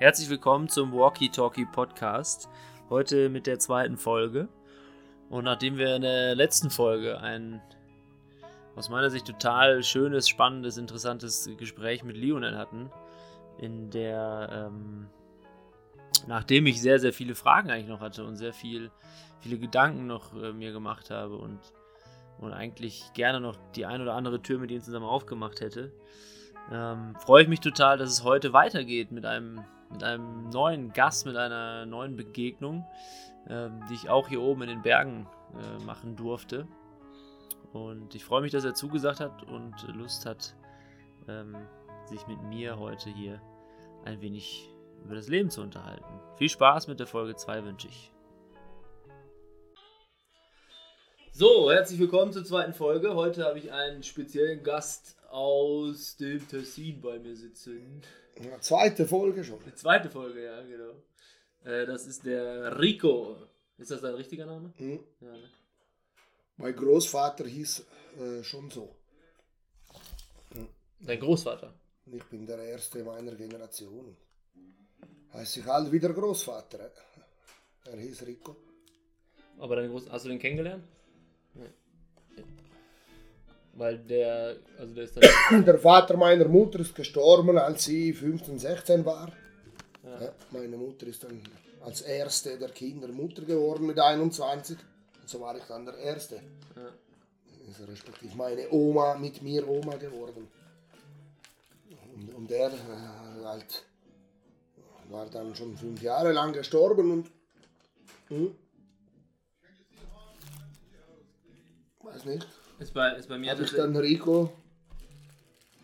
Herzlich willkommen zum Walkie Talkie Podcast. Heute mit der zweiten Folge. Und nachdem wir in der letzten Folge ein aus meiner Sicht total schönes, spannendes, interessantes Gespräch mit Lionel hatten, in der, ähm, nachdem ich sehr, sehr viele Fragen eigentlich noch hatte und sehr viel, viele Gedanken noch äh, mir gemacht habe und, und eigentlich gerne noch die ein oder andere Tür mit ihnen zusammen aufgemacht hätte, ähm, freue ich mich total, dass es heute weitergeht mit einem mit einem neuen Gast, mit einer neuen Begegnung, äh, die ich auch hier oben in den Bergen äh, machen durfte. Und ich freue mich, dass er zugesagt hat und Lust hat, ähm, sich mit mir heute hier ein wenig über das Leben zu unterhalten. Viel Spaß mit der Folge 2 wünsche ich. So, herzlich willkommen zur zweiten Folge. Heute habe ich einen speziellen Gast aus dem Tessin bei mir sitzen. Eine zweite Folge schon. Die zweite Folge, ja, genau. Äh, das ist der Rico. Ist das dein richtiger Name? Mhm. Ja, ne? Mein Großvater hieß äh, schon so. Dein Großvater. Ich bin der Erste meiner Generation. Heißt sich halt wieder Großvater. Er hieß Rico. Aber dein Groß hast du den kennengelernt? Nee. Weil der, also der ist dann. Der Vater meiner Mutter ist gestorben, als sie 15, 16 war. Ja. Ja, meine Mutter ist dann als Erste der Kinder Mutter geworden mit 21. Und so war ich dann der Erste. Ja. Also respektive meine Oma mit mir Oma geworden. Und, und er äh, halt war dann schon fünf Jahre lang gestorben und hm, weiß nicht. Ist bei, ist bei mir Habe ich dann Rico,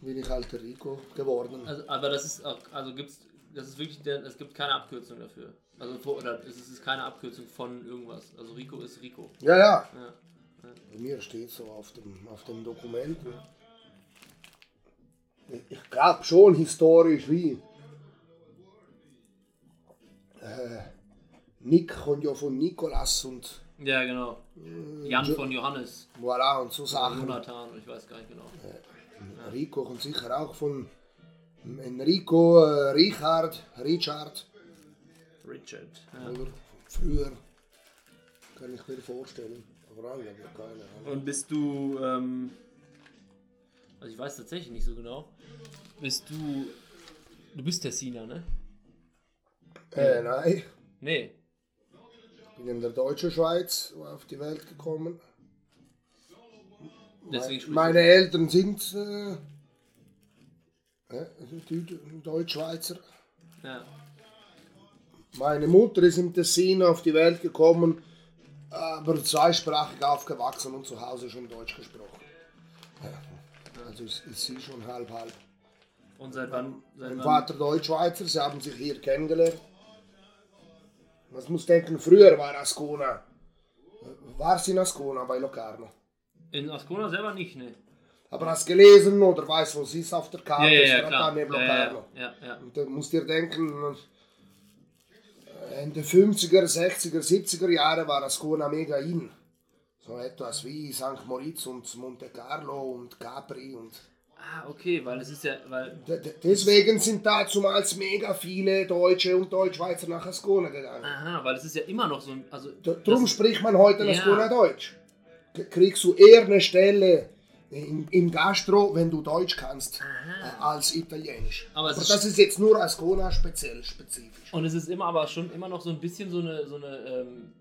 bin ich halt Rico geworden. Also, aber das ist auch, also gibt's, das ist wirklich, der, es gibt keine Abkürzung dafür. Also vor, oder es ist keine Abkürzung von irgendwas. Also Rico ist Rico. Ja, ja. Ja. Bei mir steht so auf dem, auf dem Dokument. Ich- glaube schon historisch wie. Äh, Nick kommt ja von Nikolas und Ja, genau. Jan von Johannes. voilà und so Sachen. Jonathan, ich weiß gar nicht genau. Rico kommt sicher auch von Enrico, äh, Richard, Richard. Richard. Ja. Oder früher. Kann ich mir vorstellen. Aber alle habe ich keine Ahnung. Und bist du, ähm, also ich weiß tatsächlich nicht so genau. Bist du, du bist Tessiner, ne? Äh, nein. Nee. bin in der deutschen Schweiz auf die Welt gekommen. Deswegen Meine Eltern sind äh, äh, Deu- Deutschschweizer. ja. Meine Mutter ist im Tessin auf die Welt gekommen, aber zweisprachig aufgewachsen und zu Hause schon Deutsch gesprochen. Also ist, ist sie schon halb halb. Und seit wann, seit Mein Vater Deutschschweizer, sie haben sich hier kennengelernt. Man muss denken, früher war Ascona. War sie in Ascona bei Locarno? in Ascona selber nicht, ne? Aber hast gelesen oder weißt, wo sie ist auf der Karte? Ja, ja, ja, klar. Ja, Blocarno. ja, ja, ja. Und da musst dir denken, Ende 50er, 60er, 70er Jahre war Ascona mega in. So etwas wie St. Moritz und Monte Carlo und Capri und Ah, okay, weil es ist ja, weil, deswegen sind dazumals mega viele Deutsche und Deutschschweizer nach Ascona gegangen. aha, weil es ist ja immer noch so ein, also, Darum spricht man heute in Ja. Ascona Deutsch. Kriegst du eher eine Stelle im, im Gastro, wenn du Deutsch kannst, äh, als Italienisch. Aber Aber, das ist jetzt nur Ascona speziell, spezifisch. und es ist immer aber schon immer noch so ein bisschen so eine, so eine, ähm,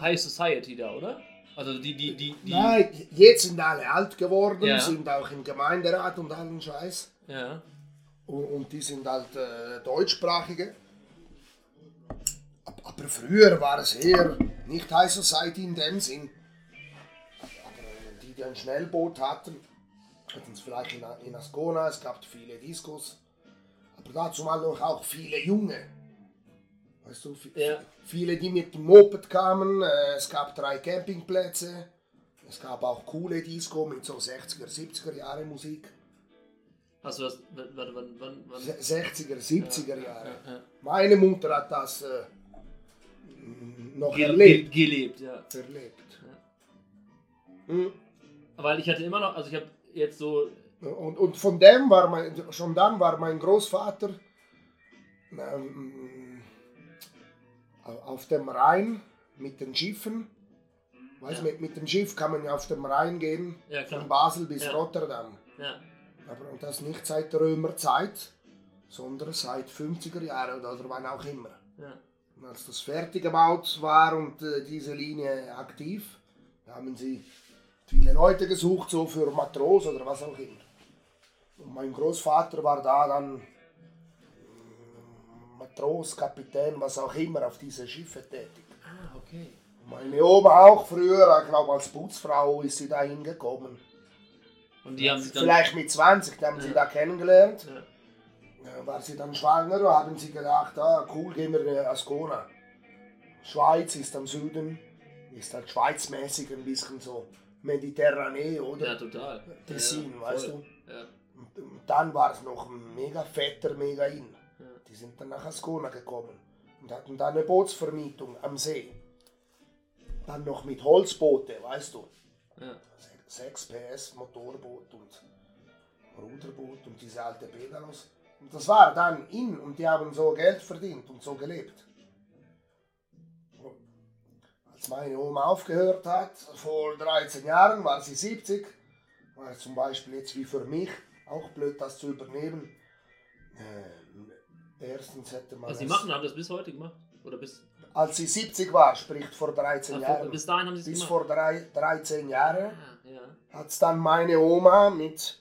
High Society da, oder? Also die, die, die, die, Nein, jetzt sind alle alt geworden, Ja. sind auch im Gemeinderat und allen Scheiß. ja, Und, und die sind halt äh, deutschsprachige. Ab- Aber früher war es eher nicht High Society in dem Sinn. Die, ein Schnellboot hatten, hatten es vielleicht in, in Ascona, es gab viele Diskos. Aber dazu mal noch auch viele Junge. Weißt du, Ja. viele, die mit dem Moped kamen. Äh, es gab drei Campingplätze. Es gab auch coole Disco mit so 60er, 70er Jahre Musik. Das, warte, wann, wann, wann? 60er, 70er Jahre. Ja, ja. Meine Mutter hat das äh, noch Ge erlebt. ge gelebt, ja. erlebt. Hm. Weil ich hatte immer noch, also ich habe jetzt so, Und, und von dem war mein, schon dann war mein Großvater ähm, auf dem Rhein mit den Schiffen. Weißt, Ja. mit, mit dem Schiff kann man ja auf dem Rhein gehen, ja von Basel bis Ja. Rotterdam. ja, Aber und das nicht seit der Römerzeit, sondern seit 50er Jahren oder, oder wann auch immer. ja, Und als das fertig gebaut war und äh, diese Linie aktiv, haben sie viele Leute gesucht, so für Matros oder was auch immer. Und mein Großvater war da dann mm, Matros, Kapitän, was auch immer, auf diese Schiffe tätig. ah, okay, Und meine Oma auch früher, ich glaube als Putzfrau ist sie da hingekommen. und die haben sich dann, Vielleicht mit 20, die haben sie Ja. da kennengelernt. ja, Ja, war sie dann schwanger, haben sie gedacht, ah, cool, gehen wir in Ascona. Schweiz ist am Süden, ist halt schweizmäßig ein bisschen so mediterranee, oder? ja, total, Tessin, ja, weißt voll. ja, Und, und dann war es noch ein mega fetter, mega in. Ja. Die sind dann nach Ascona gekommen und hatten da eine Bootsvermietung am See. Dann noch mit Holzboote, weißt du. ja, 6 PS Motorboot und Ruderboot und diese alte Pedalos. Und das war dann in und die haben so Geld verdient und so gelebt. Als meine Oma aufgehört hat, vor 13 Jahren, war sie 70, war zum Beispiel jetzt wie für mich auch blöd, das zu übernehmen. Äh, erstens hätte man also es- machen, haben das bis heute gemacht, oder bis, als sie 70 war, sprich vor 13 ah, Jahren, bis dahin haben sie bis gemacht, vor drei, 13 Jahren, ah, ja, hat es dann meine Oma mit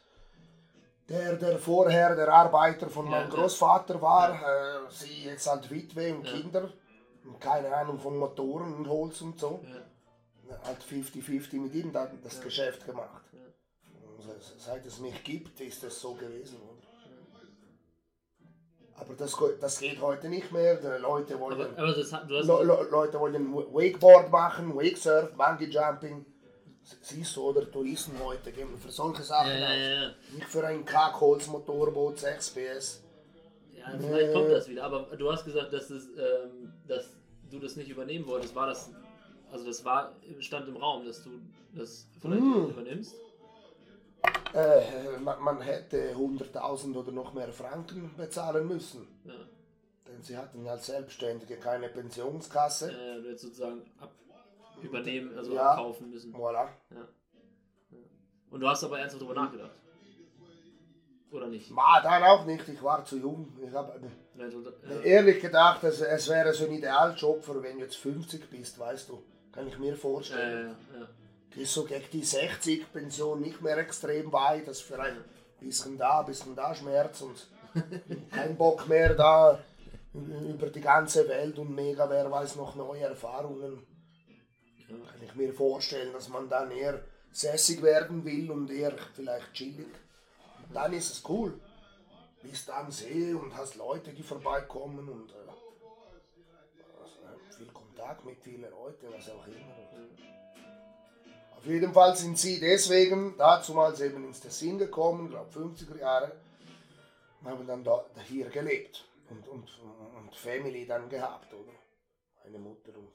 der, der vorher der Arbeiter von Ja, meinem ja. Großvater war, äh, sie jetzt halt Witwe und Ja. Kinder keine Ahnung von Motoren und Holz und so, ja, halt 50-50 mit ihm dann das Ja. Geschäft gemacht. Ja. Se- seit es mich gibt, ist es so gewesen. oder? Aber das, das geht heute nicht mehr. Die Leute wollen, aber, aber das, hat- Le Le Leute wollen Wakeboard machen, Wakesurf, Bungee Jumping. Siehst du, oder Touristen heute gehen für solche Sachen ja, ja, aus. ja, ja. Nicht für ein Kackholz-Motorboot 6 PS. Ja, vielleicht kommt das wieder, aber du hast gesagt, dass, es, ähm, dass du das nicht übernehmen wolltest. War das, also das war, stand im Raum, dass du das vielleicht Mm. übernimmst? Äh, man, man hätte 100.000 oder noch mehr Franken bezahlen müssen. Ja. Denn sie hatten ja als Selbstständige keine Pensionskasse. Äh, du hättest sozusagen ab, übernehmen, also Ja. abkaufen müssen. Voilà. Und du hast aber ernsthaft darüber nachgedacht. Oder nicht? War dann auch nicht, ich war zu jung. Ich habe Ja, du- ja. ehrlich gedacht, es, es wäre so ein Idealjob für wenn du jetzt 50 bist, weißt du. Kann ich mir vorstellen. Äh, ja. Gehst so gegen die 60 Pension nicht mehr extrem weit, das für ein bisschen da, bisschen da Schmerz und kein Bock mehr da über die ganze Welt und mega, wer weiß noch neue Erfahrungen. Ja. Kann ich mir vorstellen, dass man dann eher sässig werden will und eher vielleicht chillig. Und dann ist es cool. Bist am See und hast Leute, die vorbeikommen und äh, äh, viel Kontakt mit vielen Leuten, was auch immer. Auf jeden Fall sind sie deswegen dazumals eben ins Tessin gekommen, glaube 50er Jahre, und haben dann da, hier gelebt und, und, und Family dann gehabt, oder? Eine Mutter und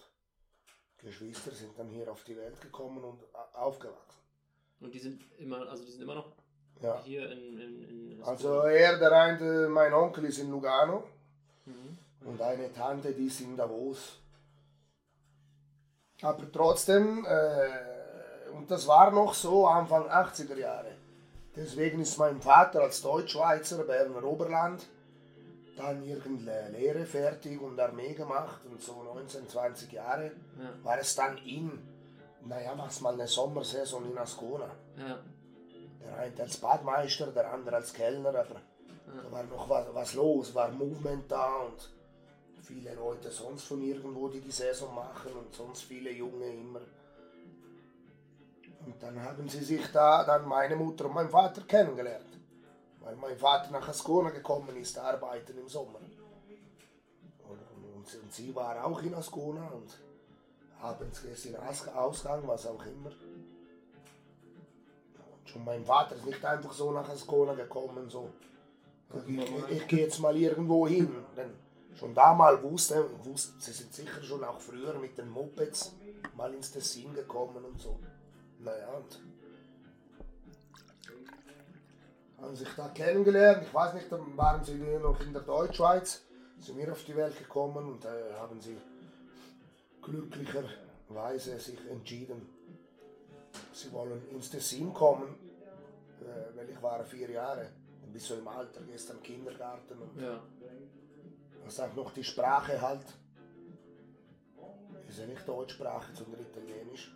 Geschwister sind dann hier auf die Welt gekommen und a- aufgewachsen. Und die sind immer, also die sind immer noch Ja. hier in, in, in Also er, der eine, mein Onkel ist in Lugano Mhm. und eine Tante, die ist in Davos. Aber trotzdem, äh, und das war noch so Anfang 80er Jahre. Deswegen ist mein Vater als Deutschschweizer Berner Oberland dann irgendeine Lehre fertig und Armee gemacht und so 19, 20 Jahre Ja. war es dann in, naja, mach's mal eine Sommersaison in Ascona. Ja. Der eine als Badmeister, der andere als Kellner, aber da war noch was, was los, war Movement da und viele Leute sonst von irgendwo, die die Saison machen und sonst viele Junge immer. Und dann haben sie sich da, dann meine Mutter und mein Vater kennengelernt. Weil mein Vater nach Ascona gekommen ist, arbeiten im Sommer. Und, und, und sie war auch in Ascona und abends ist in Aus- Ausgang, was auch immer. Schon mein Vater ist nicht einfach so nach Ascona gekommen, so. Ich, ich, ich gehe jetzt mal irgendwo hin. Denn schon damals wusste, wusste, sie sind sicher schon auch früher mit den Mopeds mal ins Tessin gekommen und so. Naja, und haben sich da kennengelernt. Ich weiß nicht, dann waren sie noch in der Deutschschweiz, sind wir auf die Welt gekommen und äh, haben sie glücklicherweise sich entschieden, sie wollen ins Tessin kommen, äh, weil ich war vier Jahre, dann bist du im Alter, gehst am Kindergarten und Ja. was sagt noch die Sprache halt. Ist ja nicht Deutschsprache, sondern Italienisch.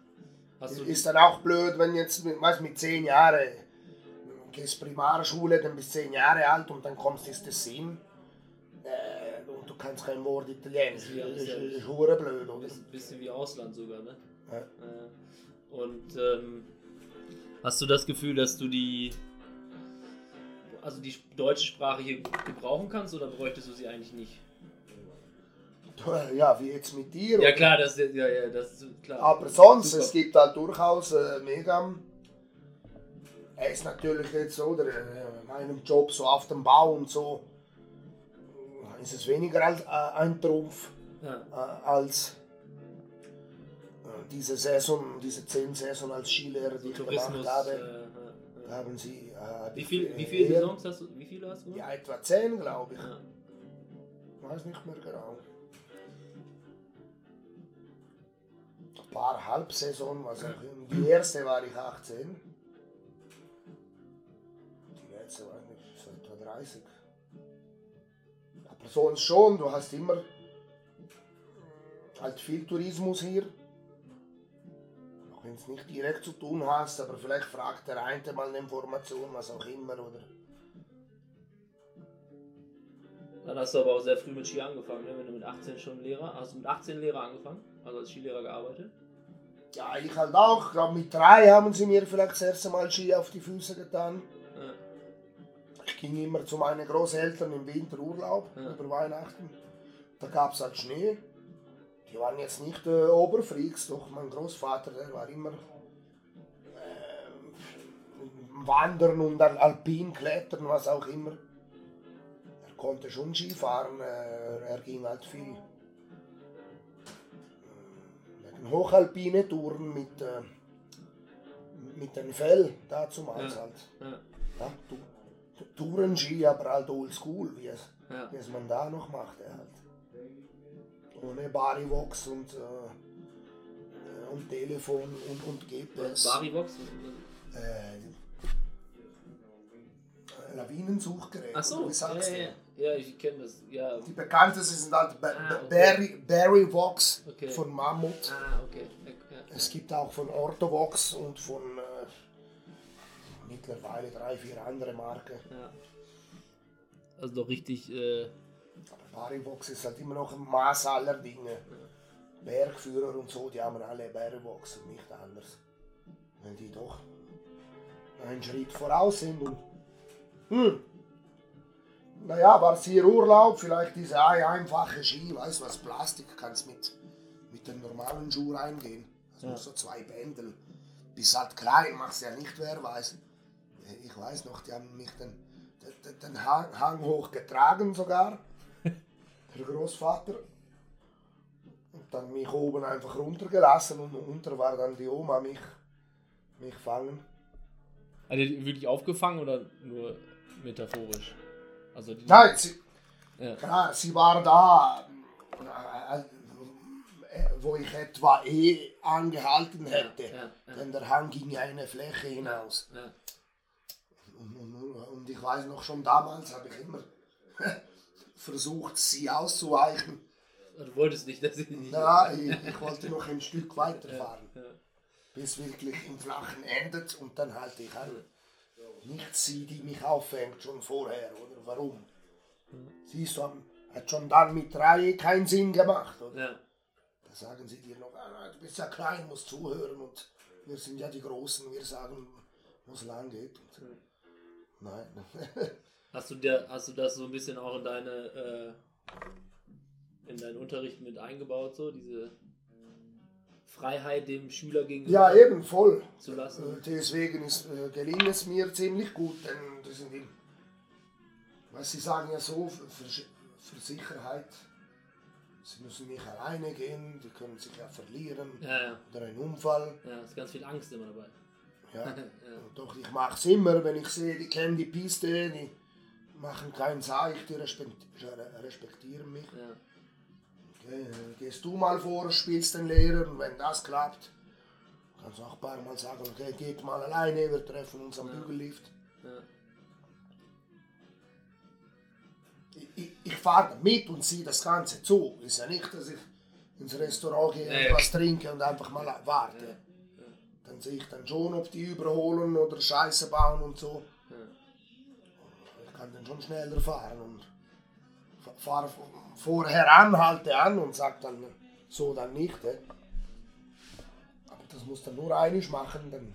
Hast du, Ist dann auch blöd, wenn jetzt, weißt, mit zehn Jahren gehst Primarschule, dann bist zehn Jahre alt und dann kommst du ins Tessin äh, und du kannst kein Wort Italienisch. Ja, Das ist ist, ja- ist, hure blöd, ein oder? bisschen, bisschen wie Ausland sogar, ne? Ja. Äh, und ähm, hast du das Gefühl, dass du die also die deutsche Sprache hier gebrauchen kannst oder bräuchtest du sie eigentlich nicht? Ja, wie jetzt mit dir. Ja oder? klar, das, ja, ja, das ist klar. Aber sonst, Super. es gibt halt durchaus äh, mega. Er ist natürlich jetzt so, der, äh, in meinem Job so auf dem Bau und so, äh, ist es weniger als äh, ein Trumpf Ja. äh, als diese Saison, diese zehn Saison als Skilehrer, die ich gemacht habe. Äh, äh, haben sie. Äh, Wie, viel, wie viele Saisons hast du? Wie viele hast du? Ja, etwa zehn, glaube ich. Ja. Weiß nicht mehr genau. Ein paar Halbsaison, was auch immer. Die erste war ich 18. Die letzte war ich so etwa 30. Aber sonst schon, du hast immer halt viel Tourismus hier. Wenn es nicht direkt zu tun hast, aber vielleicht fragt der eine mal eine Information, was auch immer, oder? Dann hast du aber auch sehr früh mit Ski angefangen, ne? wenn du mit 18 schon Lehrer. Hast du mit 18 Lehrer angefangen? Also als Skilehrer gearbeitet? Ja, ich halt auch. Ich glaube, mit drei haben sie mir vielleicht das erste Mal Ski auf die Füße getan. Ja. Ich ging immer zu meinen Großeltern im Winterurlaub Ja. über Weihnachten. Da gab es halt Schnee. Die waren jetzt nicht äh, Oberfreaks, doch mein Großvater, der war immer äh, Wandern und Al Alpin klettern, was auch immer. Er konnte schon Ski fahren, äh, er ging halt viel äh, hochalpine Touren mit, äh, mit dem Fell dazumals Ja. halt. Ja. Ja, Tourenski, aber halt oldschool, wie es, Ja. wie es man da noch machte halt. Ohne Barivox und, äh, und Telefon und, und GPS. Barivox? Äh, Lawinensuchgerät. Ach so, sagst ja, du? ja. ja, ich kenne das. Ja. Die bekanntesten sind halt Ba- Ah, okay. Barry, Barryvox Okay. von Mammut. Ah, okay. Es gibt auch von Orthovox und von äh, mittlerweile drei, vier andere Marken. ja. Also doch richtig. Äh, Aber Barivox ist halt immer noch ein Maß aller Dinge. Bergführer und so, die haben alle Barivox und nicht anders. Weil die doch einen Schritt voraus sind. Und, hm. Naja, war es hier Urlaub, vielleicht diese ein- einfache Ski, weißt du was, Plastik kannst mit, mit dem normalen Schuh reingehen. Also Ja. nur so zwei Bändel. Bist halt klein, machst ja nicht, wer weiß. Ich weiß noch, die haben mich den, den, den Hang, Hang hoch getragen sogar. Der Großvater. Und dann mich oben einfach runtergelassen und unter war dann die Oma mich, mich fangen. also wirklich aufgefangen oder nur metaphorisch? Also die, Nein, sie, Ja. klar, sie war da, äh, wo ich etwa eh angehalten hätte. ja, ja. Denn der Hang ging ja eine Fläche hinaus. Ja. Und, und, und ich weiß noch schon damals habe ich immer versucht, sie auszuweichen. Du wolltest nicht, dass sie nicht. Ja, ich, ich wollte noch ein Stück weiterfahren, Ja. bis wirklich im Flachen endet und dann halte ich an. Nicht sie, die mich auffängt, schon vorher, oder warum? Siehst du, hat schon dann mit drei keinen Sinn gemacht, oder? Ja. Da sagen sie dir noch, ah, du bist ja klein, musst zuhören und wir sind ja die Großen, wir sagen, wo es lang geht. Und, nein, Hast du, der, hast du das so ein bisschen auch in deine äh, in deinen Unterricht mit eingebaut, so diese Freiheit dem Schüler gegenüber Ja, eben, voll. zu lassen. Äh, Deswegen ist, äh, gelingt es mir ziemlich gut, denn das sind die, was Sie sagen ja so, für, für Sicherheit, Sie müssen nicht alleine gehen, die können sich ja verlieren Ja, ja. oder ein Unfall. Ja, ist ganz viel Angst immer dabei. Ja. Ja. Doch ich mache es immer, wenn ich sehe, die kennen die Piste, die machen keinen Zeich, die respekt- respektieren mich. Ja. Okay, gehst du mal vor, spielst den Lehrer und wenn das klappt, kannst du auch ein paar Mal sagen, okay, geht mal alleine, wir treffen uns am Ja. Bügellift. Ja. Ich, ich, ich fahre mit und ziehe das Ganze zu. Ist ja nicht, dass ich ins Restaurant gehe, ja. etwas trinke und einfach mal warte. Ja. Dann sehe ich dann schon, ob die überholen oder Scheiße bauen und so. Kann dann schon schneller fahren und fa- fahre vorher an, halte an und sage dann so dann nicht. eh. Aber das muss dann nur einig machen, denn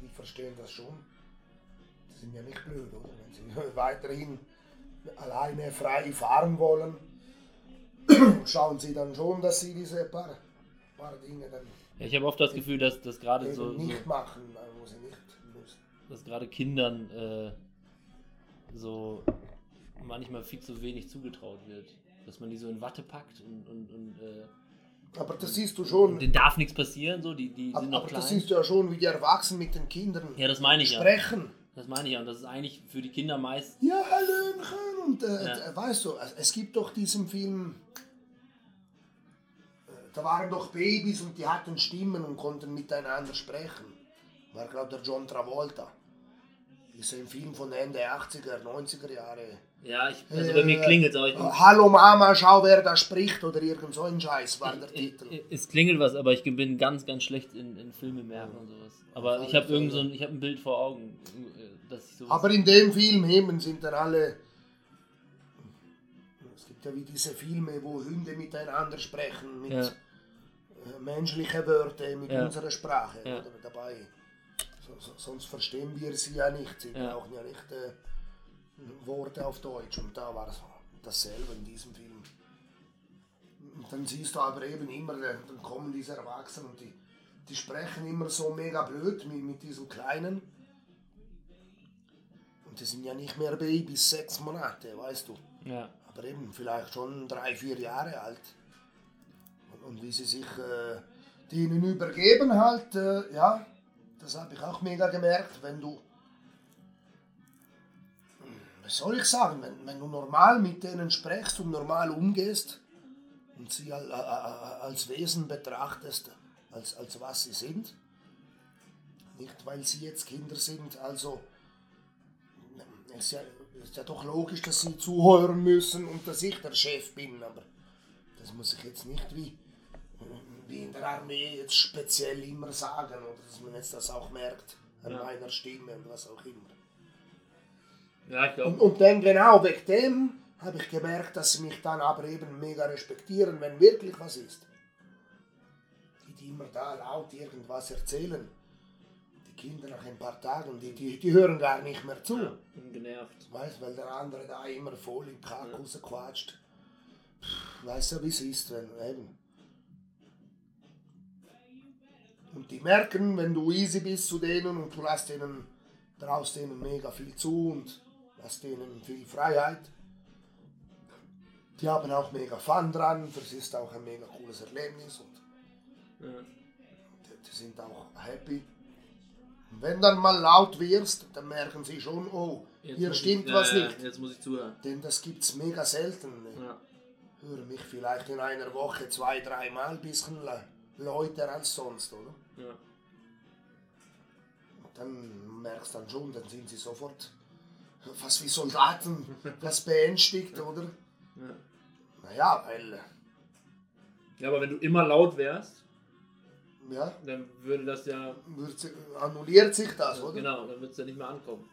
die verstehen das schon. Die sind ja nicht blöd, oder? Wenn sie weiterhin alleine frei fahren wollen, schauen sie dann schon, dass sie diese paar, paar Dinge dann Ja, Ich habe oft das Gefühl, dass, dass gerade so, so nicht machen, wo sie nicht müssen. dass gerade Kindern äh, so manchmal viel zu wenig zugetraut wird. Dass man die so in Watte packt und, und, und äh, Aber das siehst du schon. denen darf nichts passieren, so, die, die sind Aber, noch aber klein. das siehst du ja schon, wie die Erwachsenen mit den Kindern ja, das meine ich ja. sprechen. Das meine ich ja. Und das ist eigentlich für die Kinder meist. Ja, Hallöchen. Und äh, Ja. weißt du, es- es gibt doch diesen Film, äh, da waren doch Babys und die hatten Stimmen und konnten miteinander sprechen. War, glaube der John Travolta. Ist ein Film von Ende 80er, 90er Jahre. Ja, ich, also bei mir Äh, klingelt es, aber ich äh, Hallo Mama, schau wer da spricht oder irgend so ein Scheiß war der Titel. es, klingelt was, aber ich bin ganz, ganz schlecht in, in Filme merken und sowas. Aber ich habe irgend so ein, ich habe ein Bild vor Augen, äh, dass ich sowas. Aber in dem Film eben sind dann alle. Es gibt ja wie diese Filme, wo Hunde miteinander sprechen, mit Ja. äh, menschlichen Wörtern, mit Ja. unserer Sprache Ja. dabei. So, so, sonst verstehen wir sie ja nicht. Sie Ja. brauchen ja nicht äh, Worte auf Deutsch. Und da war es dasselbe in diesem Film. Und dann siehst du aber eben immer, äh, dann kommen diese Erwachsenen und die, die sprechen immer so mega blöd mit, mit diesem Kleinen. Und die sind ja nicht mehr Babys, sechs Monate, weißt du. ja. Aber eben vielleicht schon drei, vier Jahre alt. Und, und wie sie sich äh, denen übergeben halt, äh, ja, das habe ich auch mega gemerkt, wenn du, was soll ich sagen, wenn, wenn du normal mit denen sprichst und normal umgehst und sie als Wesen betrachtest, als, als was sie sind, nicht weil sie jetzt Kinder sind, also ist ja, ist ja doch logisch, dass sie zuhören müssen und dass ich der Chef bin, aber das muss ich jetzt nicht wie, wie in der Armee jetzt speziell immer sagen oder dass man jetzt das auch merkt an Ja. meiner Stimme und was auch immer. Ja, ich glaube. Und, und dann genau wegen dem habe ich gemerkt, dass sie mich dann aber eben mega respektieren, wenn wirklich was ist. Die, die immer da laut irgendwas erzählen. Die Kinder nach ein paar Tagen, die, die, die hören gar nicht mehr zu. Ja, bin genervt. Weißt, weil der andere da immer voll im Kack rausquatscht. Pff, Weißt du, wie es ist, wenn eben. Und die merken, wenn du easy bist zu denen und du lässt denen, traust denen mega viel zu und lässt denen viel Freiheit. Die haben auch mega Fun dran, sie ist auch ein mega cooles Erlebnis und Ja. die, die sind auch happy. Und wenn dann mal laut wirst, dann merken sie schon, oh, Jetzt hier stimmt ich, was ja, ja, nicht. Jetzt muss ich zuhören. Denn das gibt's mega selten. Ja. Ich höre mich vielleicht in einer Woche zwei, dreimal ein bisschen lauter als sonst, oder? Ja. Dann merkst du dann schon, dann sind sie sofort fast wie Soldaten, was beängstigt, oder? Ja. Naja, weil, ja, aber wenn du immer laut wärst, ja, dann würde das ja. wird sie, annulliert sich das, oder? Genau, dann wird es ja nicht mehr ankommen.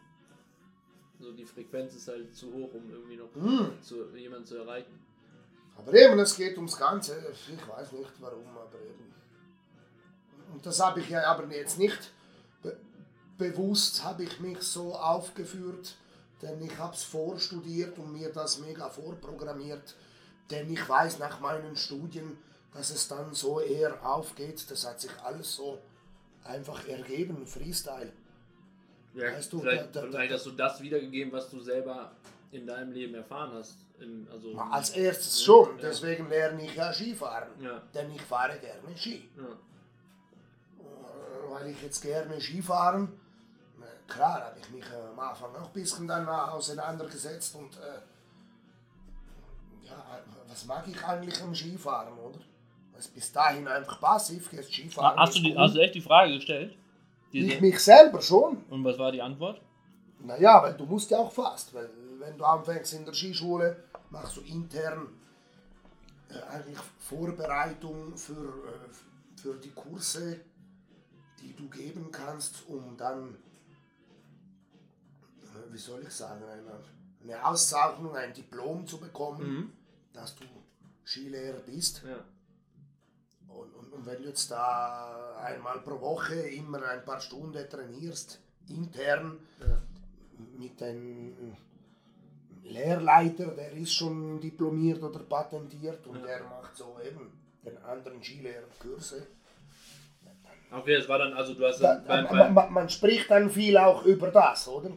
So, die Frequenz ist halt zu hoch, um irgendwie noch Hm. zu, jemanden zu erreichen. Aber eben, es geht ums Ganze. Ich weiß nicht warum, aber eben. Und das habe ich ja aber jetzt nicht be bewusst, habe ich mich so aufgeführt, denn ich habe es vorstudiert und mir das mega vorprogrammiert. Denn ich weiß nach meinen Studien, dass es dann so eher aufgeht. Das hat sich alles so einfach ergeben, Freestyle. Ja, Weißt du, vielleicht, da- da- vielleicht hast du das wiedergegeben, was du selber in deinem Leben erfahren hast. In, also, Als erstes schon, Ja. deswegen lerne ich ja Skifahren. Ja. Denn ich fahre gerne Ski. Ja. Weil ich jetzt gerne Skifahren, klar habe ich mich äh, am Anfang auch ein bisschen dann auseinandergesetzt und äh, ja, was mag ich eigentlich am Skifahren, oder? Ist bis dahin einfach passiv, jetzt Skifahren. Hast, du die, hast du echt die Frage gestellt? Diese- ich mich selber schon. Und was war die Antwort? Naja, weil du musst ja auch fast, weil wenn du anfängst in der Skischule, machst du intern äh, eigentlich Vorbereitung für, äh, für die Kurse, die du geben kannst, um dann, äh, wie soll ich sagen, eine, eine Auszeichnung, ein Diplom zu bekommen, dass du Skilehrer bist. Ja. Und, und, und wenn du jetzt da einmal pro Woche immer ein paar Stunden trainierst, intern, Ja. mit einem Lehrleiter, der ist schon diplomiert oder patentiert und der macht so eben den anderen Skilehrerkurse. Okay, das war dann, also du hast Da, beim, man, beim, man, man spricht dann viel auch über das, oder?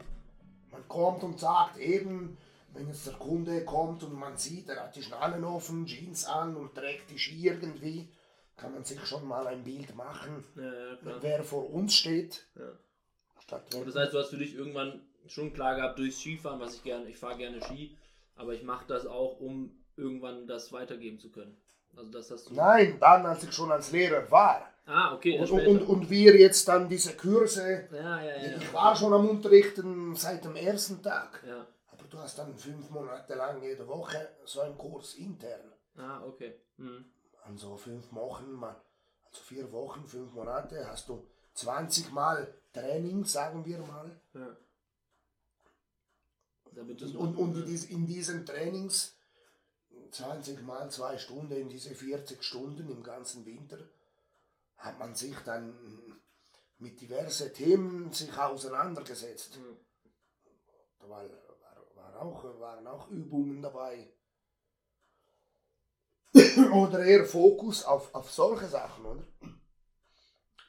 Man kommt und sagt eben, wenn jetzt der Kunde kommt und man sieht, er hat die Schnallen offen, Jeans an und trägt die Ski irgendwie, kann man sich schon mal ein Bild machen, ja, ja, wer vor uns steht. Ja. Das heißt, du hast für dich irgendwann schon klar gehabt durchs Skifahren, was ich gerne, ich fahre gerne Ski, aber ich mache das auch, um irgendwann das weitergeben zu können. Also das hast du. Nein, dann, als ich schon als Lehrer war. Ah, okay, Und, und, und, und wir jetzt dann diese Kurse, ja, ja, ja. ich war schon am Unterrichten seit dem ersten Tag. Ja. Aber du hast dann fünf Monate lang jede Woche so einen Kurs intern. Ah, okay. Mhm. Also fünf Wochen, mal- also vier Wochen, fünf Monate, hast du 20 Mal Training, sagen wir mal. Ja. Und, und in, dies, in diesen Trainings, 20 Mal zwei Stunden, in diese 40 Stunden im ganzen Winter, hat man sich dann mit diversen Themen sich auseinandergesetzt. Mhm. Da war, war, war auch, waren auch Übungen dabei. oder eher Fokus auf, auf solche Sachen, oder?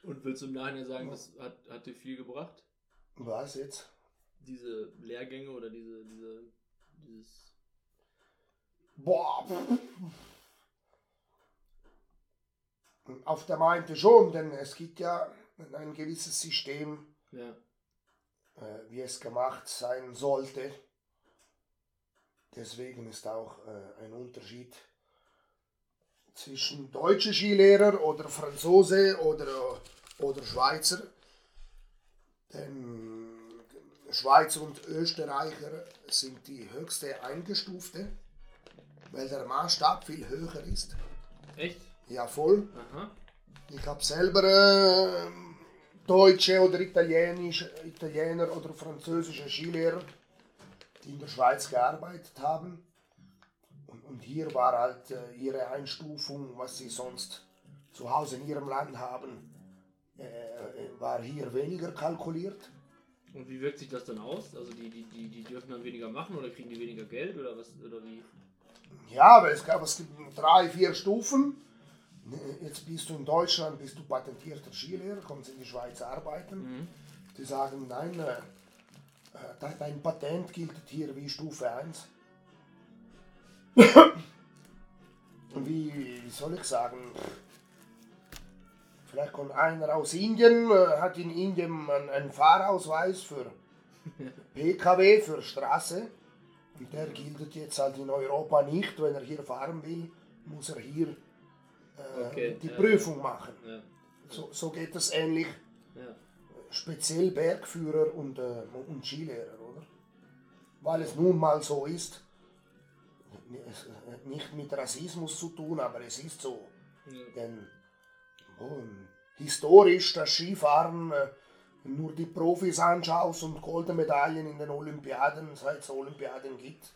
Und willst du im Nachhinein sagen, das hat, hat dir viel gebracht? Was jetzt? Diese Lehrgänge oder diese, diese, dieses. Boah. Auf der meinte schon, denn es gibt ja ein gewisses System, Ja. äh, wie es gemacht sein sollte. Deswegen ist auch äh, ein Unterschied zwischen deutsche Skilehrer oder Franzose oder, oder Schweizer. Denn Schweizer und Österreicher sind die höchste eingestufte, weil der Maßstab viel höher ist. Echt? Ja, voll. Aha. Ich habe selber äh, deutsche oder Italienisch, Italiener oder französische Skilehrer, die in der Schweiz gearbeitet haben. Und, und hier war halt äh, ihre Einstufung, was sie sonst zu Hause in ihrem Land haben, äh, äh, war hier weniger kalkuliert. Und wie wirkt sich das dann aus? Also die, die, die, die dürfen dann weniger machen oder kriegen die weniger Geld oder was oder wie? Ja, weil es gab es gibt drei, vier Stufen. Jetzt bist du in Deutschland, bist du patentierter Skilehrer, kommst in die Schweiz arbeiten. Die sagen, nein, äh, dein- Patent gilt hier wie Stufe 1. Und wie, wie soll ich sagen, vielleicht kommt einer aus Indien, äh, hat in Indien einen, einen Fahrausweis für PKW, für Straße. Und der gilt jetzt halt in Europa nicht. Wenn er hier fahren will, muss er hier äh, Okay, die ja. Prüfung machen. Ja. So, so geht es ähnlich speziell Bergführer und, äh, und Skilehrer, oder? Weil es nun mal so ist, nicht mit Rassismus zu tun, aber es ist so. Denn oh, historisch das Skifahren, äh, nur die Profis anschaust und Goldmedaillen in den Olympiaden, seit es Olympiaden gibt,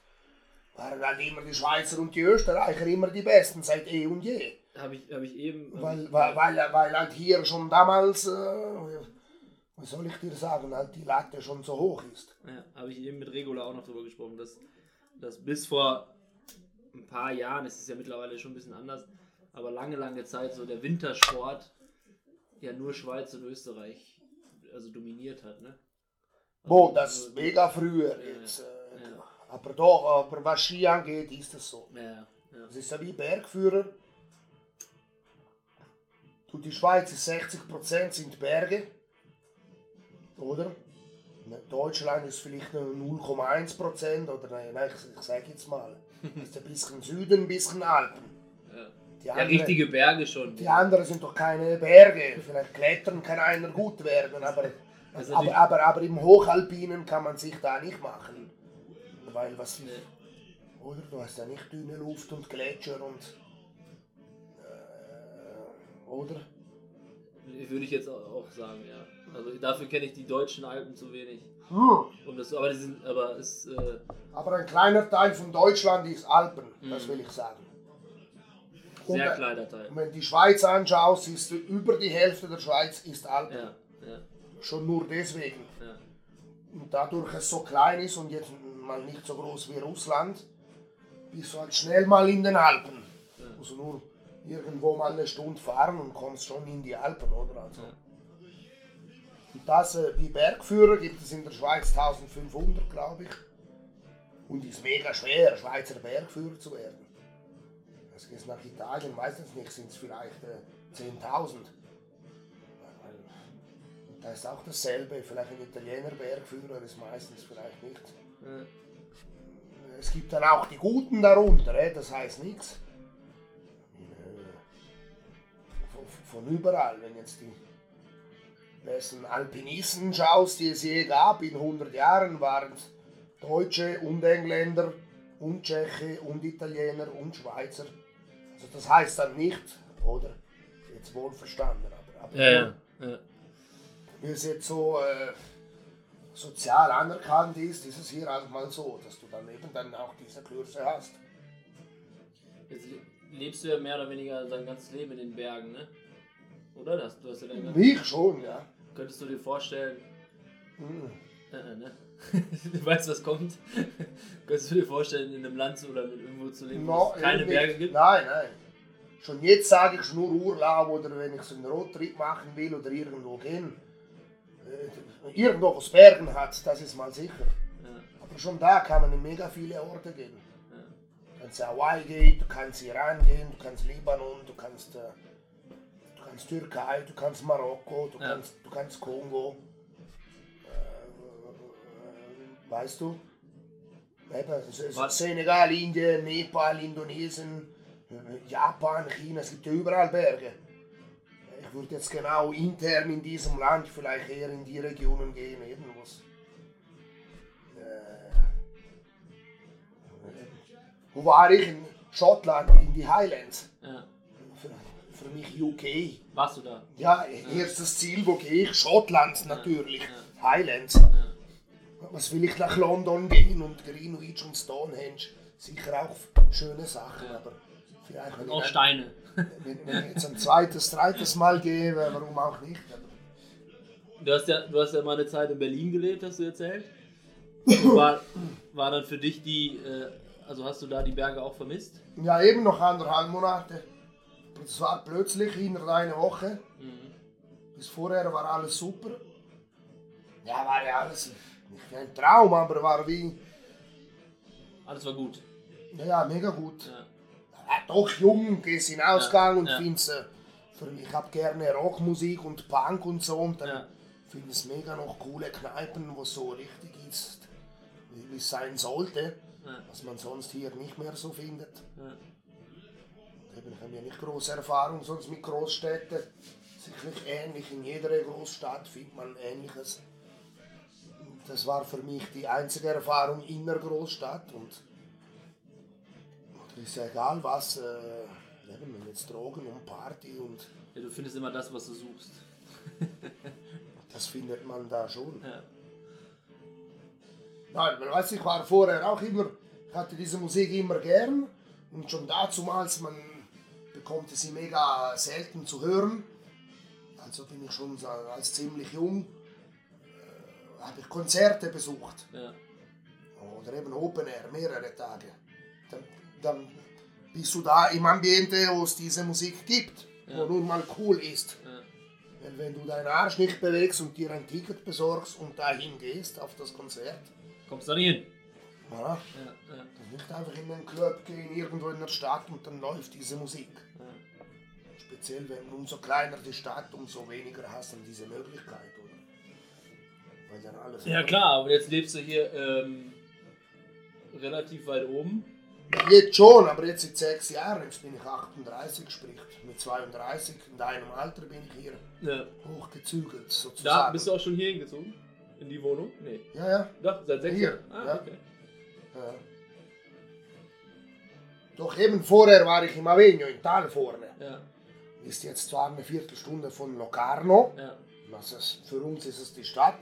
waren halt immer die Schweizer und die Österreicher immer die Besten seit eh und je. Habe ich, hab ich eben. Weil, weil, weil, weil halt hier schon damals, äh, was soll ich dir sagen, halt die Latte schon so hoch ist. Ja, habe ich eben mit Regula auch noch drüber gesprochen, dass, dass bis vor ein paar Jahren, es ist ja mittlerweile schon ein bisschen anders, aber lange, lange Zeit so der Wintersport ja nur Schweiz und Österreich also dominiert hat, ne? Boah, das ist mega früher Ja, jetzt. Äh, ja. Aber doch, aber was Ski angeht, ist das so. Ja, ja. Das ist ja wie Bergführer. Du, die Schweiz ist 60% sind Berge. Oder? Ne, Deutschland ist vielleicht nur 0,1% oder nein, nein ich, ich sage jetzt mal. Das ist ein bisschen Süden, ein bisschen Alpen. ja. Die ja anderen- richtige Berge schon. Die anderen sind doch keine Berge. Vielleicht klettern kann einer gut werden, aber, ist aber, aber, aber im Hochalpinen kann man sich da nicht machen. Weil was. Nee. Oder? Du hast ja nicht dünne Luft und Gletscher und. Oder? Würde ich jetzt auch sagen, ja. Also dafür kenne ich die deutschen Alpen zu wenig. Hm. Und das, aber die sind, aber es, äh, Aber ein kleiner Teil von Deutschland ist Alpen, das Mhm. will ich sagen. Und sehr äh, kleiner Teil. wenn du die Schweiz anschaust, ist über die Hälfte der Schweiz ist Alpen. Ja, ja, Schon nur deswegen. ja. Und dadurch es so klein ist und jetzt mal nicht so groß wie Russland, bist du halt schnell mal in den Alpen. Also nur irgendwo mal eine Stunde fahren und kommst schon in die Alpen, oder? Also. Und das, äh, wie Bergführer gibt es in der Schweiz 1500, glaube ich. Und ist mega schwer, Schweizer Bergführer zu werden. Das geht nach Italien, meistens nicht, sind es vielleicht äh, 10.000. Und Da ist auch dasselbe, vielleicht ein Italiener Bergführer ist meistens vielleicht nicht. ja. Es gibt dann auch die Guten darunter, eh, das heißt nichts. Von, überall, wenn jetzt die besten Alpinisten schaust, die es je gab in 100 Jahren, waren es Deutsche und Engländer und Tscheche und Italiener und Schweizer. Also das heißt dann nicht, oder? Jetzt wohl verstanden, aber, aber Ja, ja, ja. wie es jetzt so äh, sozial anerkannt ist, ist es hier halt mal so, dass du dann eben dann auch diese Kürze hast. Jetzt le- lebst du ja mehr oder weniger dein ganzes Leben in den Bergen, ne? Oder? Das, du hast ja ganzes, Mich schon, ja. könntest du dir vorstellen, Hm. äh, äh, ne? du weißt, was kommt. könntest du dir vorstellen, in einem Land zu- oder irgendwo zu leben, wo No, es keine Berge gibt? Nein, nein. Schon jetzt sage ich nur Urlaub oder wenn ich so einen Roadtrip machen will oder irgendwo gehen. Äh, irgendwo, wo es Bergen hat, das ist mal sicher. Ja, Aber schon da kann man in mega viele Orte gehen. ja. Du kannst Hawaii gehen, du kannst Iran gehen, du kannst Libanon, du kannst, äh, kannst Türkei, du kannst Marokko, du, Ja. kannst, du kannst Kongo. Äh, weißt du? Was? Senegal, Indien, Nepal, Indonesien, äh, Japan, China, es gibt ja überall Berge. Ich würde jetzt genau intern in diesem Land vielleicht eher in die Regionen gehen, eben was. Äh, wo war ich? In Schottland, in die Highlands. ja. Für, für mich UK. Warst du da? Ja, erstes Ziel, wo gehe ich? Schottland natürlich. Highlands. Ja. Was will ich nach London gehen und Greenwich und Stonehenge? Sicher auch schöne Sachen, Ja. aber vielleicht wenn Auch Steine. wenn, wenn ich jetzt ein zweites, drittes Mal gehe, warum auch nicht? Du hast ja, du hast ja mal eine Zeit in Berlin gelebt, hast du erzählt. Und War, war dann für dich die, äh, also hast du da die Berge auch vermisst? Ja, eben noch anderthalb Monate. Das war plötzlich innerhalb einer Woche. Mhm. Bis vorher war alles super. Ja, war ja alles nicht ein Traum, aber war wie, Alles war gut. ja, ja mega gut. Ja. Ja, doch jung, gehst hinausgegangen und Ja. findest, äh, für mich hab gerne Rockmusik und Punk und so und dann Ja. findest mega noch coole Kneipen, wo so richtig ist, wie es sein sollte, Ja. was man sonst hier nicht mehr so findet. Eben, ich habe ja nicht große Erfahrung sonst mit Großstädten. Sicherlich ähnlich, in jeder Großstadt findet man Ähnliches. Das war für mich die einzige Erfahrung in der Großstadt und und ist ja egal was, äh, eben, wenn jetzt Drogen und Party und ja, du findest immer das, was du suchst. das findet man da schon. Ja. Nein, man weiß, ich war vorher auch immer, ich hatte diese Musik immer gern und schon dazumals, man bekommt sie mega selten zu hören. Also bin ich schon als ziemlich jung, äh, habe ich Konzerte besucht Ja. oder eben Open Air, mehrere Tage. Dann, dann bist du da im Ambiente, wo es diese Musik gibt, Ja. wo nun mal cool ist. Ja. Weil wenn du deinen Arsch nicht bewegst und dir ein Ticket besorgst und dahin gehst auf das Konzert, Kommst du da nicht hin? Ja, Ja, ja, dann nicht einfach in einen Club gehen, irgendwo in der Stadt und dann läuft diese Musik. ja. Speziell wenn umso kleiner die Stadt, umso weniger hast du diese Möglichkeit, oder? Weil dann alles ja klar, aber jetzt lebst du hier ähm, relativ weit oben. Jetzt schon, aber jetzt seit sechs Jahren, jetzt bin ich 38, sprich mit 32, in deinem Alter bin ich hier Ja. hochgezügelt Da sozusagen. bist du auch schon hier hingezogen? In die Wohnung? Nee. ja, ja, Doch, seit sechs Hier, Jahren. Ah, ja. okay. Ja. Doch eben vorher war ich im Avegno, in Tal vorne. Ja, Ist jetzt zwar eine Viertelstunde von Locarno, ja, das ist, für uns ist es die Stadt,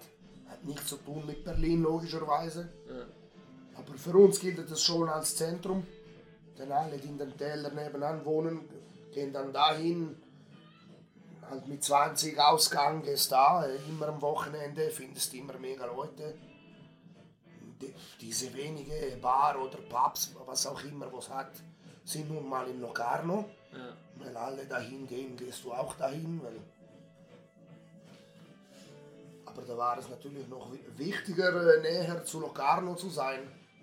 hat nichts zu tun mit Berlin logischerweise. ja. Aber für uns gilt es schon als Zentrum. Denn alle, die in den Tälern nebenan wohnen, gehen dann dahin. Halt mit 20 Ausgang ist da, immer am Wochenende findest du immer mega Leute. Die, diese wenige Bar oder Pubs, was auch immer was hat, sind nun mal in Locarno. ja. Weil alle dahin gehen, gehst du auch dahin. Weil aber da war es natürlich noch wi- wichtiger, äh, näher zu Locarno zu sein.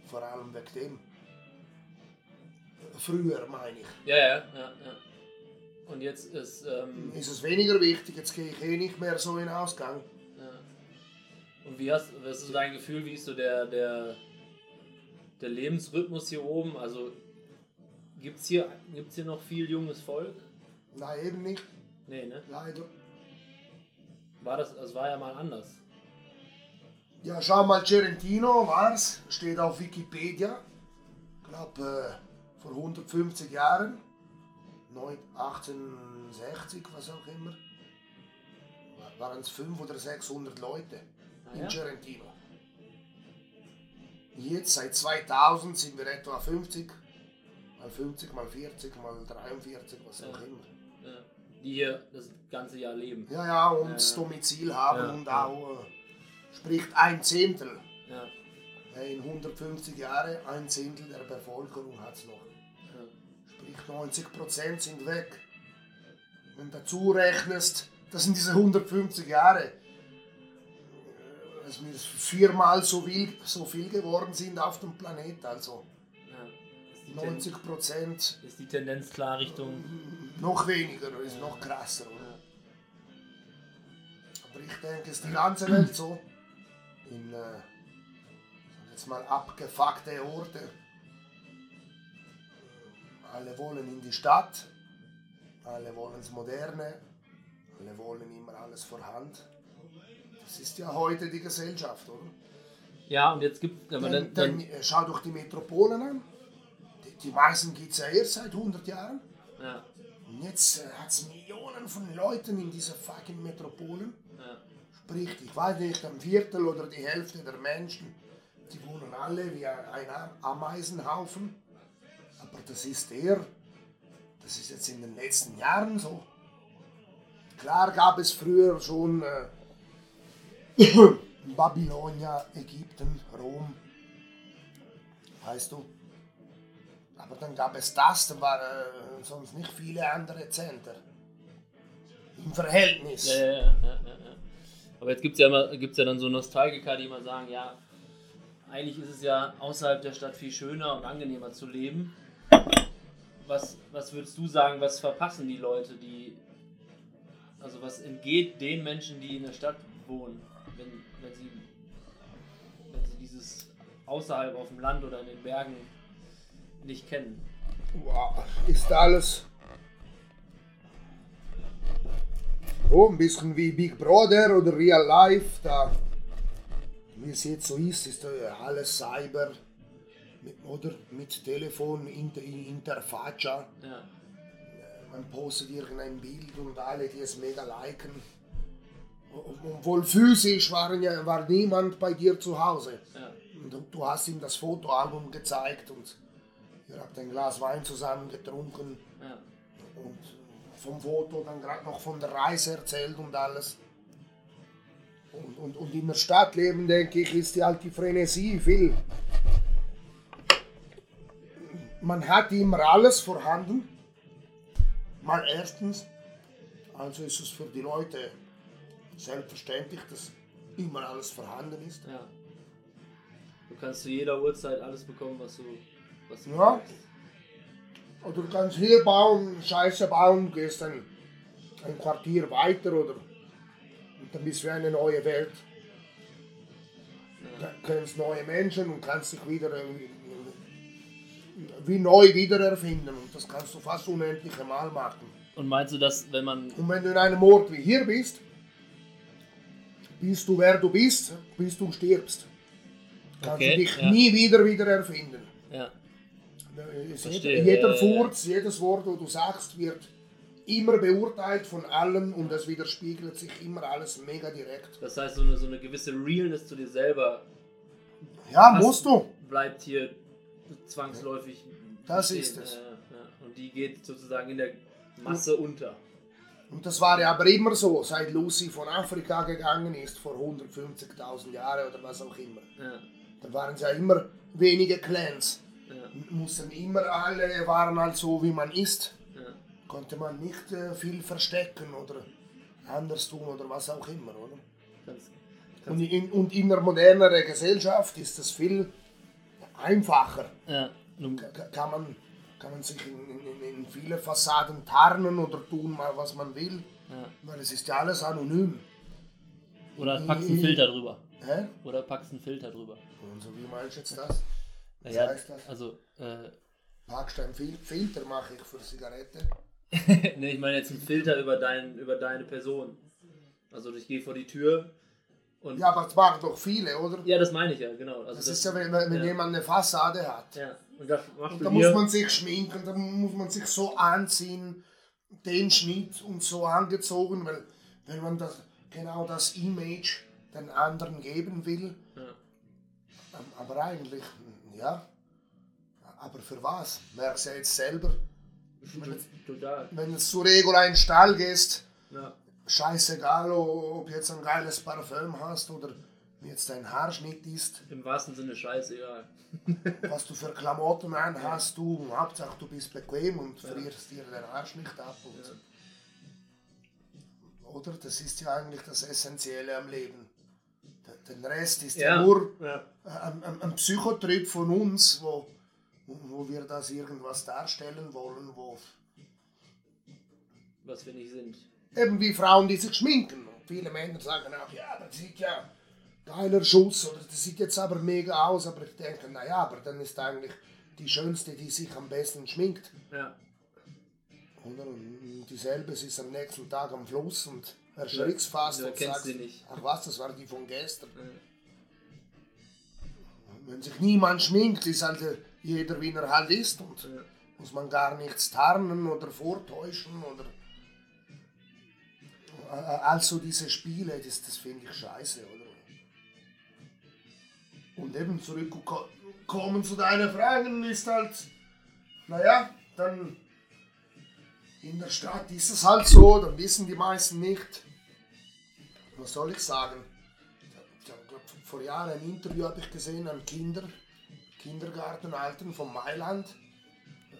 Vor allem wegen dem. Früher, meine ich. Ja, ja, ja, ja. Und jetzt ist, ähm, Ist es weniger wichtig, jetzt gehe ich eh nicht mehr so in Ausgang. Und wie hast, was ist so dein Gefühl, wie ist so der, der, der Lebensrhythmus hier oben? Also gibt's hier, gibt's hier noch viel junges Volk? Nein, eben nicht, Nee, ne? leider. War das, das war ja mal anders. Ja, schau mal, Cerentino war's, steht auf Wikipedia. Ich glaube, äh, vor 150 Jahren, neun- 1860, was auch immer, waren es 500 oder 600 Leute in ja? Cerentino. Jetzt, seit 2000, sind wir etwa 50, mal 50, mal 40, mal 43, was auch immer. Die hier das ganze Jahr leben. Ja, ja, und das Domizil haben und auch, äh, sprich ein Zehntel. Ja. In 150 Jahren ein Zehntel der Bevölkerung hat es noch. ja. Sprich 90 Prozent sind weg. Wenn du dazu rechnest, das sind diese 150 Jahre, dass wir viermal so viel, so viel geworden sind auf dem Planet. Also ja. Ist, die Ten, 90 Prozent, ist die Tendenz klar Richtung. noch weniger, ist noch krasser. Oder? Aber ich denke, es ist die ganze Welt so. In äh, jetzt mal abgefuckte Orte. Alle wollen in die Stadt, alle wollen das Moderne, alle wollen immer alles vorhand. Das ist ja heute die Gesellschaft, oder? Ja, und jetzt gibt aber Dann, dann, dann, äh, schau doch die Metropolen an. Die, die meisten gibt es ja erst seit 100 Jahren. ja, Und jetzt äh, hat es Millionen von Leuten in dieser fucking Metropolen. ja, Sprich, ich weiß nicht, ein Viertel oder die Hälfte der Menschen, die wohnen alle wie ein Ameisenhaufen. Aber das ist der, das ist jetzt in den letzten Jahren so. Klar gab es früher schon äh, Babylonia, Ägypten, Rom, weißt du. Aber dann gab es das, dann waren äh, sonst nicht viele andere Zentren. Im Verhältnis. ja, ja, ja. Aber jetzt gibt es ja, ja dann so Nostalgiker, die immer sagen, ja, eigentlich ist es ja außerhalb der Stadt viel schöner und angenehmer zu leben. Was, was würdest du sagen, was verpassen die Leute, die. Also was entgeht den Menschen, die in der Stadt wohnen, wenn, wenn, sie, wenn sie dieses außerhalb auf dem Land oder in den Bergen nicht kennen? Wow, ist alles so ein bisschen wie Big Brother oder Real Life. Da, wie es jetzt so ist, ist alles Cyber mit, oder mit Telefon, Inter, Interfaccia. Ja, Man postet irgendein Bild und alle, die es mega liken. Obwohl physisch ja, war niemand bei dir zu Hause. ja, du, du hast ihm das Fotoalbum gezeigt und ihr habt ein Glas Wein zusammen getrunken ja. und vom Foto dann gerade noch von der Reise erzählt und alles. Und, und, und in der Stadt leben, denke ich, ist die halt die Frenesie viel. man hat immer alles vorhanden. Mal erstens, also ist es für die Leute selbstverständlich, dass immer alles vorhanden ist. Ja. Du kannst zu jeder Uhrzeit alles bekommen, was du, was du Ja. brauchst. Oder du kannst hier bauen, Scheiße bauen, gehst ein, ein Quartier weiter oder und dann bist du eine neue Welt. Ja. Du kennst neue Menschen und kannst dich wieder wie neu wiedererfinden. Und das kannst du fast unendliche Mal machen. Und meinst du, dass wenn man Und wenn du in einem Ort wie hier bist, bist du wer du bist, bis du stirbst. Kannst Okay, du dich ja. nie wieder wiedererfinden. ja, Es Verstehe, jeder ja, ja, ja. Furz, jedes Wort, das du sagst, wird immer beurteilt von allen und es widerspiegelt sich immer alles mega direkt. das heißt so eine, so eine gewisse Realness zu dir selber Ja, musst du. bleibt hier zwangsläufig Das bestehen. ist es. Ja, ja. Und die geht sozusagen in der Masse unter. Und das war ja aber immer so, seit Lucy von Afrika gegangen ist, vor 150.000 Jahren oder was auch immer. Ja, Da waren es ja immer wenige Clans. ja, Mussten immer alle, waren halt so, wie man ist. ja. Konnte man nicht äh, viel verstecken oder anders tun oder was auch immer, oder? Ganz, Und in, und in einer moderneren Gesellschaft ist das viel einfacher. ja. Ka- Kann man, kann man sich in, in, in viele Fassaden tarnen oder tun, mal was man will, ja. weil es ist ja alles anonym. Oder packst einen Filter drüber. Hä? Oder packst einen Filter drüber. Und so, wie meinst du jetzt das? Was Ja, heißt das? also, äh, Packst du einen Fil Filter, mache ich für Zigarette? ne, ich meine jetzt einen Filter über, dein, über deine Person. Also ich gehe vor die Tür und. Ja, aber das machen doch viele, oder? Ja, das meine ich ja, genau. Also Das ist ja, wenn, wenn ja. jemand eine Fassade hat. Ja, und das machst Und da muss man sich schminken, da muss man sich so anziehen, den Schnitt und so angezogen, weil wenn man das, genau das Image den anderen geben will, ja. ähm, aber eigentlich, ja, aber für was? Merkst ja jetzt selber, Total. wenn du zu Regula in den Stall gehst, Ja. scheißegal, ob du jetzt ein geiles Parfüm hast oder jetzt dein Haarschnitt ist, Im wahrsten Sinne scheißegal. was du für Klamotten an hast, du, Hauptsache du bist bequem und frierst dir den Arsch nicht ab. Und, Ja. Oder? Das ist ja eigentlich das Essentielle am Leben. Der- Den Rest ist Ja. ja, nur Ja. ein, ein, ein Psychotrip von uns, wo, wo wir das irgendwas darstellen wollen, wo Was wir nicht sind. eben wie Frauen, die sich schminken. Und viele Männer sagen auch, ja, das sieht ja geiler Schuss oder das sieht jetzt aber mega aus, aber ich denke, naja, aber dann ist eigentlich die Schönste, die sich am besten schminkt. Ja. Oder? Und dieselbe, ist am nächsten Tag am Fluss und erschrickst fast du und nicht. ach was, das war die von gestern. Ja. Wenn sich niemand schminkt, ist halt äh, jeder, wie er halt ist und Ja. muss man gar nichts tarnen oder vortäuschen oder Äh, also diese Spiele, das, das finde ich scheiße, oder? Und eben zurückkommen zu deinen Fragen ist halt, naja, dann in der Stadt ist es halt so, dann wissen die meisten nicht. Was soll ich sagen? Ich hab vor Jahren ein Interview habe ich gesehen an Kinder, Kindergartenaltern von Mailand.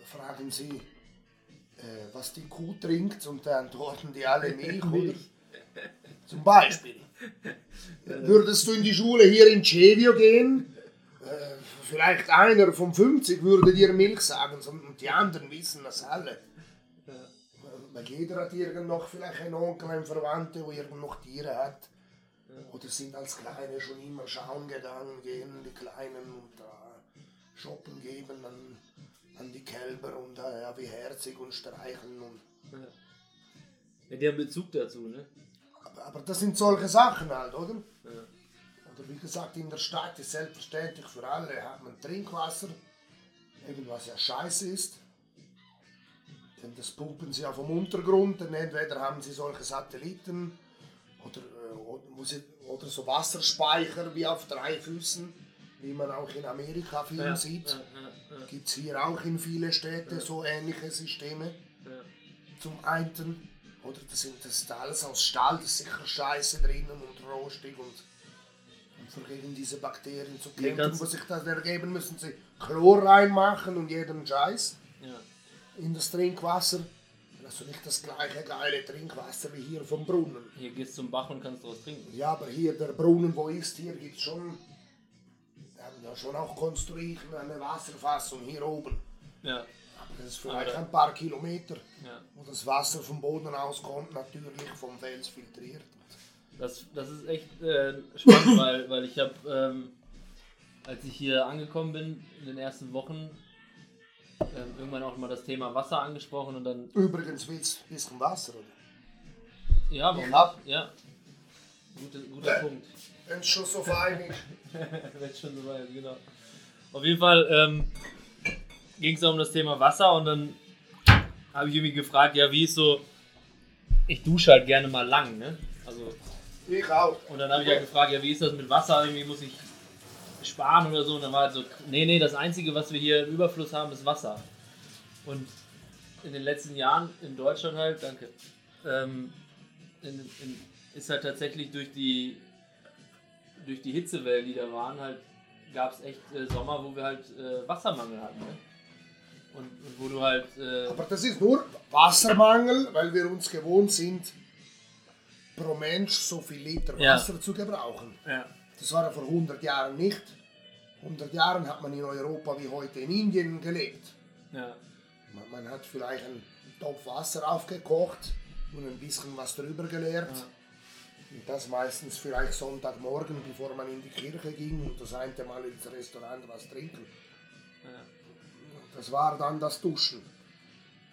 Fragen sie, äh, was die Kuh trinkt und dann antworten die alle Milch, oder? Milch. Zum Beispiel. Würdest du in die Schule hier in Cevio gehen, äh, vielleicht einer von 50 würde dir Milch sagen, sondern die anderen wissen das alle. Weil jeder hat irgend noch vielleicht einen Onkel, einen Verwandten, der irgend noch Tiere hat. Oder sind als Kleine schon immer schauen gegangen, gehen die Kleinen und da shoppen geben an, an die Kälber und äh, ja, wie herzig und streicheln. Und, Ja. ja, die haben Bezug dazu, ne? Aber, das sind solche Sachen halt, oder? Ja. Oder wie gesagt, in der Stadt ist selbstverständlich für alle, hat man Trinkwasser, eben was ja scheiße ist. Denn das pumpen sie auf dem Untergrund, denn entweder haben sie solche Satelliten oder, äh, oder, so Wasserspeicher wie auf drei Füßen, wie man auch in Amerika viel Ja. sieht. Ja, ja, ja, Gibt es hier auch in viele Städte so ähnliche Systeme. ja. Zum einen, oder das, sind, das ist alles aus Stahl, das ist sicher scheiße drinnen und rostig und, und um gegen diese Bakterien zu kämpfen, kannst- wo sich das ergeben, müssen sie Chlor reinmachen und jeden Scheiß Ja. in das Trinkwasser. Also nicht das gleiche geile Trinkwasser wie hier vom Brunnen. Hier gehst du zum Bach und kannst daraus trinken. Ja, aber hier der Brunnen, wo ist, hier gibt es schon, haben ja schon auch konstruiert eine Wasserfassung hier oben. Ja. Das ist vielleicht ein paar Kilometer, ja. wo das Wasser vom Boden aus kommt, natürlich vom Fels filtriert. Das, das ist echt äh, spannend, weil, weil ich habe, ähm, als ich hier angekommen bin, in den ersten Wochen, ähm, irgendwann auch mal das Thema Wasser angesprochen und dann, Übrigens willst du ein bisschen Wasser, oder? ja, warum hab-? Ja. Guter, guter Punkt. Wenn es schon so fein ist. Wenn schon so weit, genau. Auf jeden Fall ähm, ging es um das Thema Wasser und dann habe ich irgendwie gefragt, ja, wie ist so, ich dusche halt gerne mal lang, ne? Also, Ich auch. und dann habe ich ja gefragt, ja, wie ist das mit Wasser? Irgendwie muss ich sparen oder so. Und dann war halt so, nee, nee, das Einzige, was wir hier im Überfluss haben, ist Wasser. Und in den letzten Jahren in Deutschland halt, danke, ähm, in, in, ist halt tatsächlich durch die, durch die Hitzewellen, die da waren, halt, gab es echt äh, Sommer, wo wir halt äh, Wassermangel hatten. Ne? Und, und wo du halt, äh, Aber das ist nur Wassermangel, weil wir uns gewohnt sind, pro Mensch so viel Liter Ja. Wasser zu gebrauchen. ja, Das war ja vor 100 Jahren nicht. 100 Jahren hat man in Europa wie heute in Indien gelebt. ja, Man, man hat vielleicht einen Topf Wasser aufgekocht und ein bisschen was drüber geleert. Ja. Und das meistens vielleicht Sonntagmorgen, bevor man in die Kirche ging und das eine Mal ins Restaurant was trinken. ja, Das war dann das Duschen.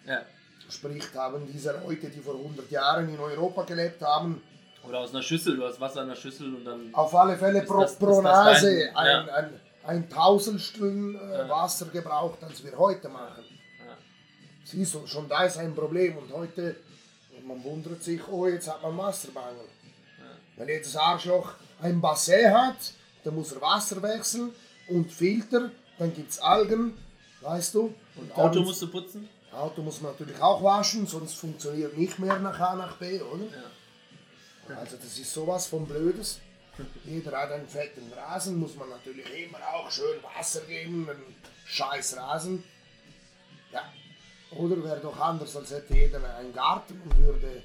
ja. Sprich, haben diese Leute, die vor 100 Jahren in Europa gelebt haben, Oder aus einer Schüssel, du hast Wasser in einer Schüssel und dann. auf alle Fälle pro, das- pro Nase ein, ja. ein, ein Tausendstel äh, Ja. Wasser gebraucht, als wir heute machen. Ja. Siehst du, schon da ist ein Problem und heute, man wundert sich, oh, jetzt hat man Wassermangel. Wenn jetzt das Arschloch ein Bassin hat, dann muss er Wasser wechseln und Filter, dann gibt es Algen, weißt du. Und Auto musst du putzen? Auto muss man natürlich auch waschen, sonst funktioniert nicht mehr nach A nach B, oder? Ja. Also das ist sowas von Blödes. Jeder hat einen fetten Rasen, muss man natürlich immer auch schön Wasser geben, einen scheiß Rasen. Ja. Oder wäre doch anders, als hätte jeder einen Garten und würde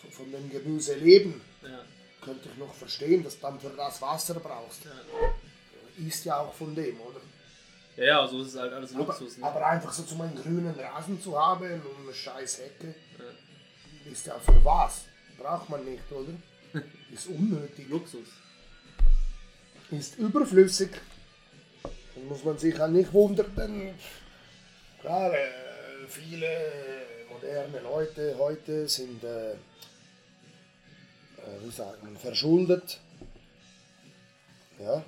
von- von dem Gemüse leben. Ja. Könnte ich noch verstehen, dass du dann für das Wasser brauchst. Ja. Ist ja auch von dem, oder? Ja, ja, so ist es halt alles Aber, Luxus. Ne? aber einfach so zum einen grünen Rasen zu haben und eine scheiß Hecke, Ja. ist ja für was? Braucht man nicht, oder? Ist unnötig. Luxus. ist überflüssig. Dann muss man sich halt nicht wundern, denn klar, äh, viele moderne Leute heute sind, äh, äh, wie sagt man, verschuldet. Ja.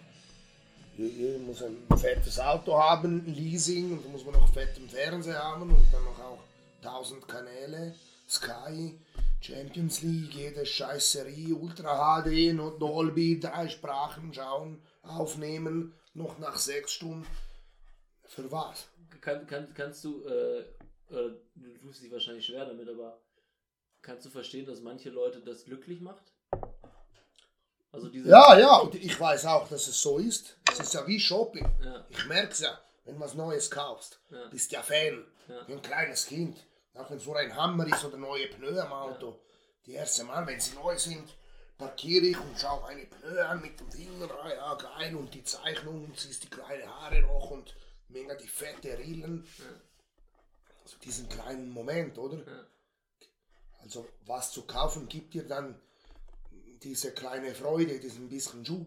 Jeder muss ein fettes Auto haben, Leasing, und dann muss man noch fetten Fernseher haben und dann noch auch 1000 Kanäle, Sky, Champions League, jede scheiß Serie, Ultra HD, Dolby, drei Sprachen schauen, aufnehmen, noch nach sechs Stunden. Für was? Kann, kann, kannst du, äh, äh, du tust dich wahrscheinlich schwer damit, aber kannst du verstehen, dass manche Leute das glücklich macht? Also diese. Ja, ja, und ich weiß auch, dass es so ist. Es ist ja wie Shopping. Ja. Ich merke es ja, wenn du was Neues kaufst. Ja. Bist ja Fan. Ja. Wie ein kleines Kind. Auch wenn es nur ein Hammer ist oder neue Pneu am Auto. Die erste Mal, wenn sie neu sind, parkiere ich und schaue eine Pneu an mit dem Finger. Ah, ja, geil. Und die Zeichnung und siehst die kleinen Haare noch und mega die fette Rillen. Also diesen kleinen Moment, oder? Ja. Also was zu kaufen gibt dir dann diese kleine Freude, diesen bisschen Schub.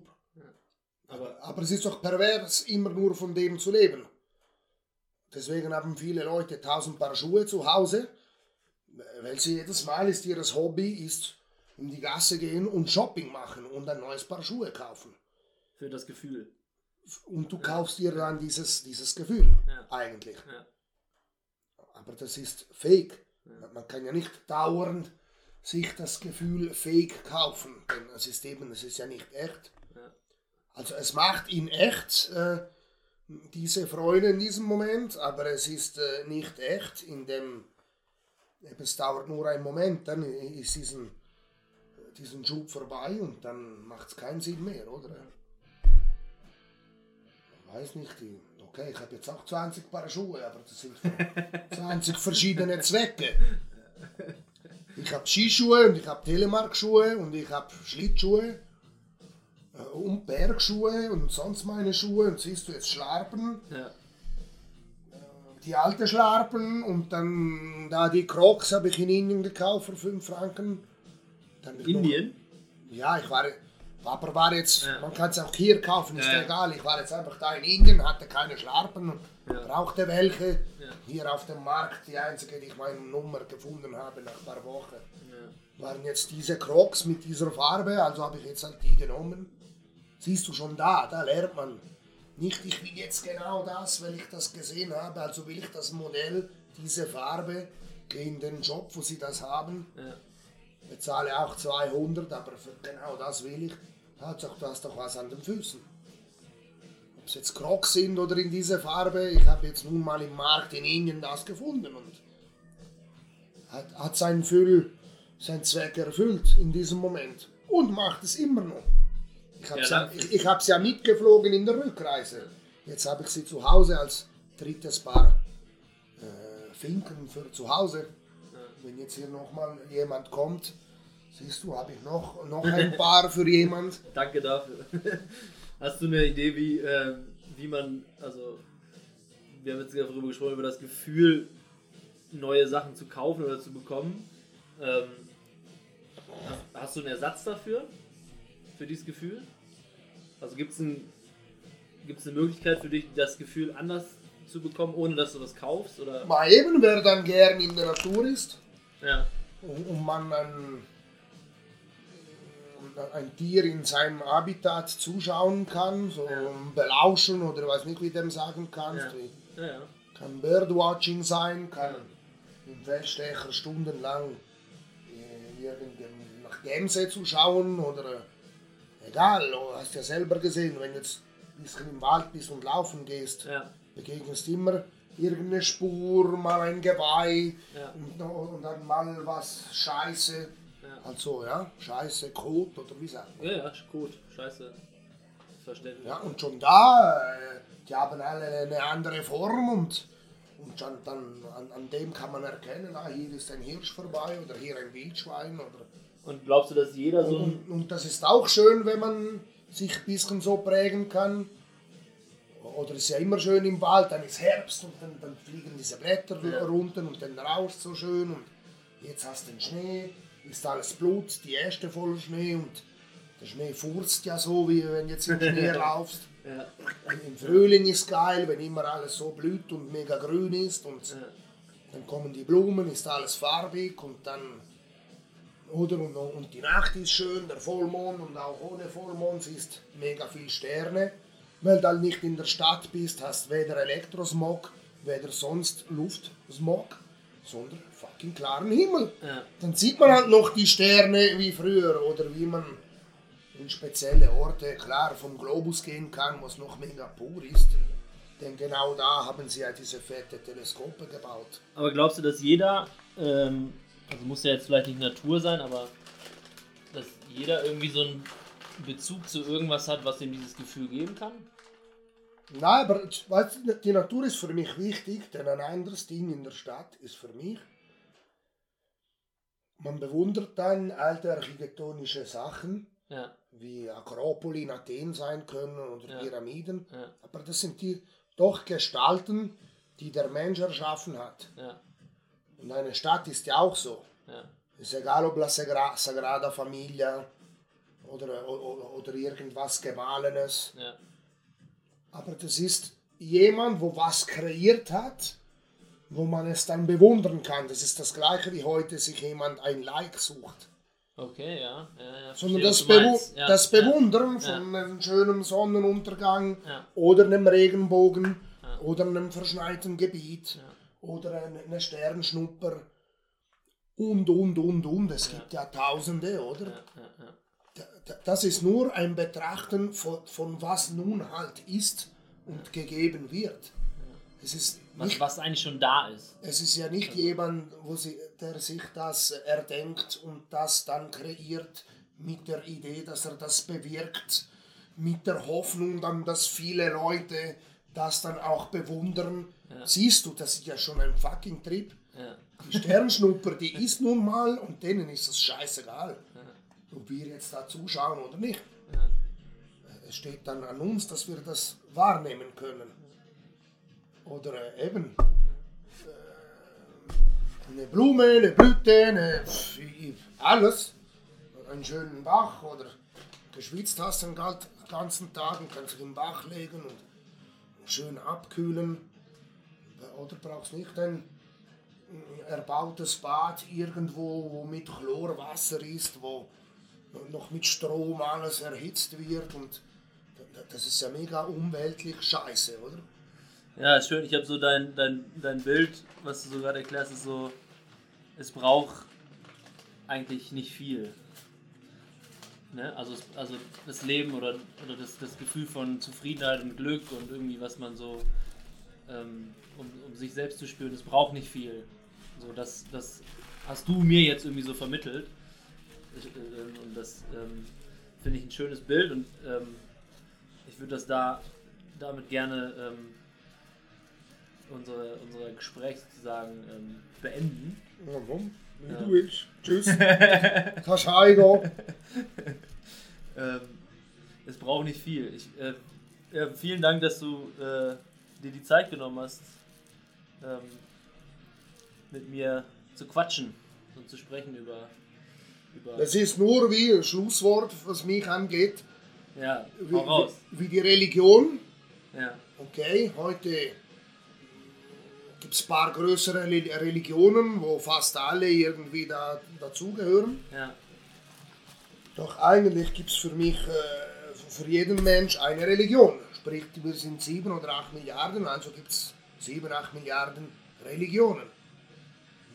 Aber Aber es ist doch pervers, immer nur von dem zu leben. Deswegen haben viele Leute tausend Paar Schuhe zu Hause, weil sie jedes Mal ist ihr Hobby ist in die Gasse gehen und Shopping machen und ein neues Paar Schuhe kaufen. für das Gefühl. Und du kaufst dir dann dieses, dieses Gefühl Ja. eigentlich. Ja. Aber das ist fake. Man kann ja nicht dauernd sich das Gefühl fake kaufen, denn es ist eben, es ist ja nicht echt. Ja. Also es macht ihn echt, äh, diese Freude in diesem Moment, aber es ist äh, nicht echt, in dem es dauert nur einen Moment, dann ist diesen, diesen Schub vorbei und dann macht es keinen Sinn mehr, oder? weiß nicht, okay, ich habe jetzt auch 20 Paar Schuhe, aber das sind für 20 verschiedene Zwecke. Ich habe Skischuhe und ich habe Telemark-Schuhe und ich habe Schlittschuhe äh, und Bergschuhe und sonst meine Schuhe und siehst du jetzt Schlarpen, Ja. die alte Schlarpen und dann da die Crocs habe ich in Indien gekauft für 5 Franken. Ich noch- Indien? ja, ich war, Papa war jetzt, Ja. man kann es auch hier kaufen, ist Ja, egal. Ich war jetzt einfach da in Indien, hatte keine Schlarpen und brauchte welche. Hier auf dem Markt, die einzige, die ich meine Nummer gefunden habe nach ein paar Wochen, Ja. waren jetzt diese Crocs mit dieser Farbe, also habe ich jetzt halt die genommen. Siehst du schon da, da lernt man nicht, ich will jetzt genau das, weil ich das gesehen habe, also will ich das Modell, diese Farbe, gehe in den Job, wo sie das haben, Ja. bezahle auch 200, aber für genau das will ich. Hauptsache, du hast doch was an den Füßen. Ob es jetzt Crocs sind oder in dieser Farbe, ich habe jetzt nun mal im Markt in Indien das gefunden und hat, hat seinen, Füll, seinen Zweck erfüllt in diesem Moment und macht es immer noch. Ich habe Ja, ja, dann- ich, ich ja mitgeflogen in der Rückreise. Jetzt habe ich sie zu Hause als drittes Paar äh, Finken für zu Hause. Wenn jetzt hier nochmal jemand kommt, siehst du, habe ich noch, noch ein Paar für jemand. Danke dafür. Hast du eine Idee, wie, äh, wie man, also, wir haben jetzt darüber gesprochen, über das Gefühl, neue Sachen zu kaufen oder zu bekommen. Ähm, hast, hast du einen Ersatz dafür? Für dieses Gefühl? Also gibt es ein, gibt's eine Möglichkeit für dich, das Gefühl anders zu bekommen, ohne dass du was kaufst? Oder? Mal eben, wer dann gern in der Natur ist Ja, und, und man ein, ein Tier in seinem Habitat zuschauen kann, so belauschen oder weiß nicht, wie du dem sagen kannst. Ja. Ja, ja. Kann Birdwatching sein, kann im Feldstecher stundenlang äh, nach Gämse zu schauen oder äh, egal, du hast ja selber gesehen, wenn du jetzt ein bisschen im Wald bist und laufen gehst, ja. begegnest immer irgendeine Spur, mal ein Geweih Ja. und, und dann mal was Scheiße. Also ja, Scheiße, Kot oder wie sagt man. Ja, ja, gut, scheiße. Verständlich. Ja, und schon da, äh, die haben alle eine andere Form und, und schon dann an, an dem kann man erkennen, ah, hier ist ein Hirsch vorbei oder hier ein Wildschwein. Oder, Und glaubst du, dass jeder so und, und das ist auch schön, wenn man sich ein bisschen so prägen kann. Oder es ist ja immer schön im Wald, dann ist Herbst und dann, dann fliegen diese Blätter Ja. runter und dann rauscht so schön und jetzt hast du den Schnee, ist alles Blut, die erste voll Schnee und der Schnee furzt ja so, wie wenn jetzt im Schnee laufst. Ja, Im Frühling ist geil, wenn immer alles so blüht und mega grün ist und ja, dann kommen die Blumen, ist alles farbig und dann oder und, und die Nacht ist schön, der Vollmond und auch ohne Vollmond siehst mega viel Sterne, weil du halt nicht in der Stadt bist, hast weder Elektrosmog, weder sonst Luftsmog, sondern fucking klaren Himmel. ja. Dann sieht man halt noch die Sterne wie früher oder wie man in spezielle Orte klar vom Globus gehen kann, was noch mega pur ist. Denn genau da haben sie ja diese fette Teleskope gebaut. Aber glaubst du, dass jeder, ähm, also muss ja jetzt vielleicht nicht Natur sein, aber dass jeder irgendwie so einen Bezug zu irgendwas hat, was ihm dieses Gefühl geben kann? Nein, aber weißt die Natur ist für mich wichtig, denn ein anderes Ding in der Stadt ist für mich, man bewundert dann alte architektonische Sachen, Ja, wie Akropoli in Athen sein können oder Ja. Pyramiden, ja, aber das sind die doch Gestalten, die der Mensch erschaffen hat. Und eine Stadt ist ja auch so. Ist egal, ob la Sagra Sagrada Familia oder, oder, oder irgendwas Gemahlenes. Aber das ist jemand, wo was kreiert hat, wo man es dann bewundern kann. Das ist das gleiche wie heute sich jemand ein Like sucht. okay, ja, ja, ja. Sondern das, Bewu. Ja, das Bewundern von einem schönen Sonnenuntergang oder einem Regenbogen oder einem verschneiten Gebiet oder eine, eine Sternschnupper und, und, und, und. Es gibt ja Tausende, oder? Das ist nur ein Betrachten von, von was nun halt ist und gegeben wird. Es ist, Was, nicht, was eigentlich schon da ist. es ist ja nicht jemand, wo sie, der sich das erdenkt und das dann kreiert mit der Idee, dass er das bewirkt mit der Hoffnung dann, dass viele Leute das dann auch bewundern. Siehst du, das ist ja schon ein fucking Trip. Ja. Die Sternschnupper, die ist nun mal und denen ist es scheißegal, ob wir jetzt da zuschauen oder nicht. Es steht dann an uns, dass wir das wahrnehmen können. Oder äh, eben äh, eine Blume, eine Blüte, eine, alles. Einen schönen Bach oder geschwitzt hast den ganzen Tag und kannst dich im Bach legen und schön abkühlen. Oder brauchst nicht ein erbautes Bad irgendwo, wo mit Chlorwasser ist, wo noch mit Strom alles erhitzt wird und das ist ja mega umweltlich scheiße, oder? Ja, schön. Ich habe so dein, dein, dein Bild, was du so gerade erklärst, ist so, es braucht eigentlich nicht viel. Ne? Also, also das Leben oder, oder das, das Gefühl von Zufriedenheit und Glück und irgendwie, was man so, ähm, um, um sich selbst zu spüren, es braucht nicht viel. So, das, das hast du mir jetzt irgendwie so vermittelt. Ich, äh, und das ähm, finde ich ein schönes Bild und ähm, ich würde das da damit gerne ähm, unsere, unser Gespräch sozusagen ähm, beenden. Ja, warum? Wie Ja. du willst. Tschüss. Heimgehen. Ähm, es braucht nicht viel. Ich, äh, ja, vielen Dank, dass du äh, dir die Zeit genommen hast, ähm, mit mir zu quatschen und zu sprechen über. über Das ist nur wie ein Schlusswort, was mich angeht, ja, wie, wie, wie die Religion. Ja, Okay, heute gibt es ein paar größere Reli- Religionen, wo fast alle irgendwie da, dazugehören. ja, Doch eigentlich gibt es für mich, äh, für jeden Mensch eine Religion. Sprich, wir sind 7 oder 8 Milliarden, also gibt es 7, 8 Milliarden Religionen.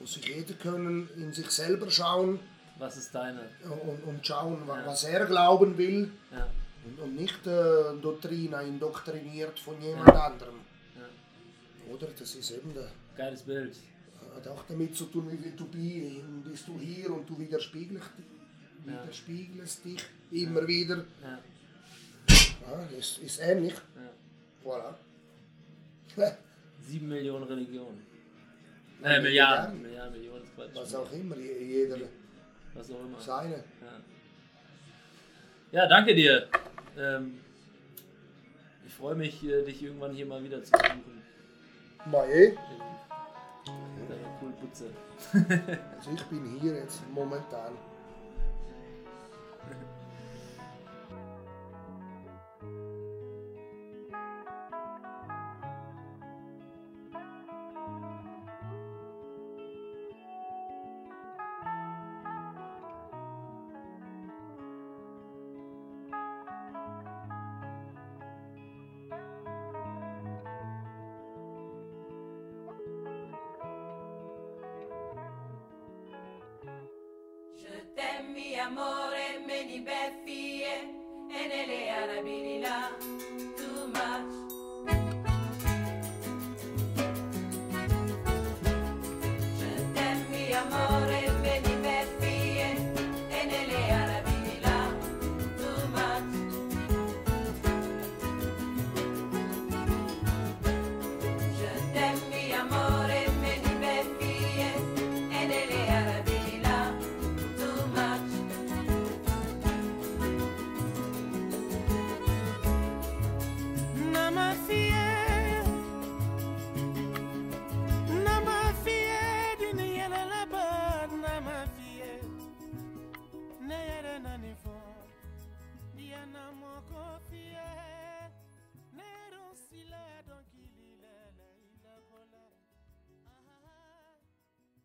Muss sich jeder können in sich selber schauen was ist deine? und, und schauen, Ja. was er glauben will Ja, und, und nicht äh, Doktrina indoktriniert von jemand anderem. Ja. Oder? Das ist eben der, Geiles Bild. hat auch damit zu tun, wie du bi- bist du hier und du widerspiegelst, Ja. widerspiegelst dich immer wieder. Ja, Ja, ist, ist ähnlich. ja. Voilà. Sieben Millionen Religionen. Ja, Äh, Milliarden. Milliarden. Millionen ist Quatsch. Was auch immer, je- jeder Was auch immer. seine. Ja, ja danke dir. Ähm, ich freue mich, äh, dich irgendwann hier mal wieder zu besuchen. Mal eh. In deiner coolen Putze. Also ich bin hier jetzt momentan.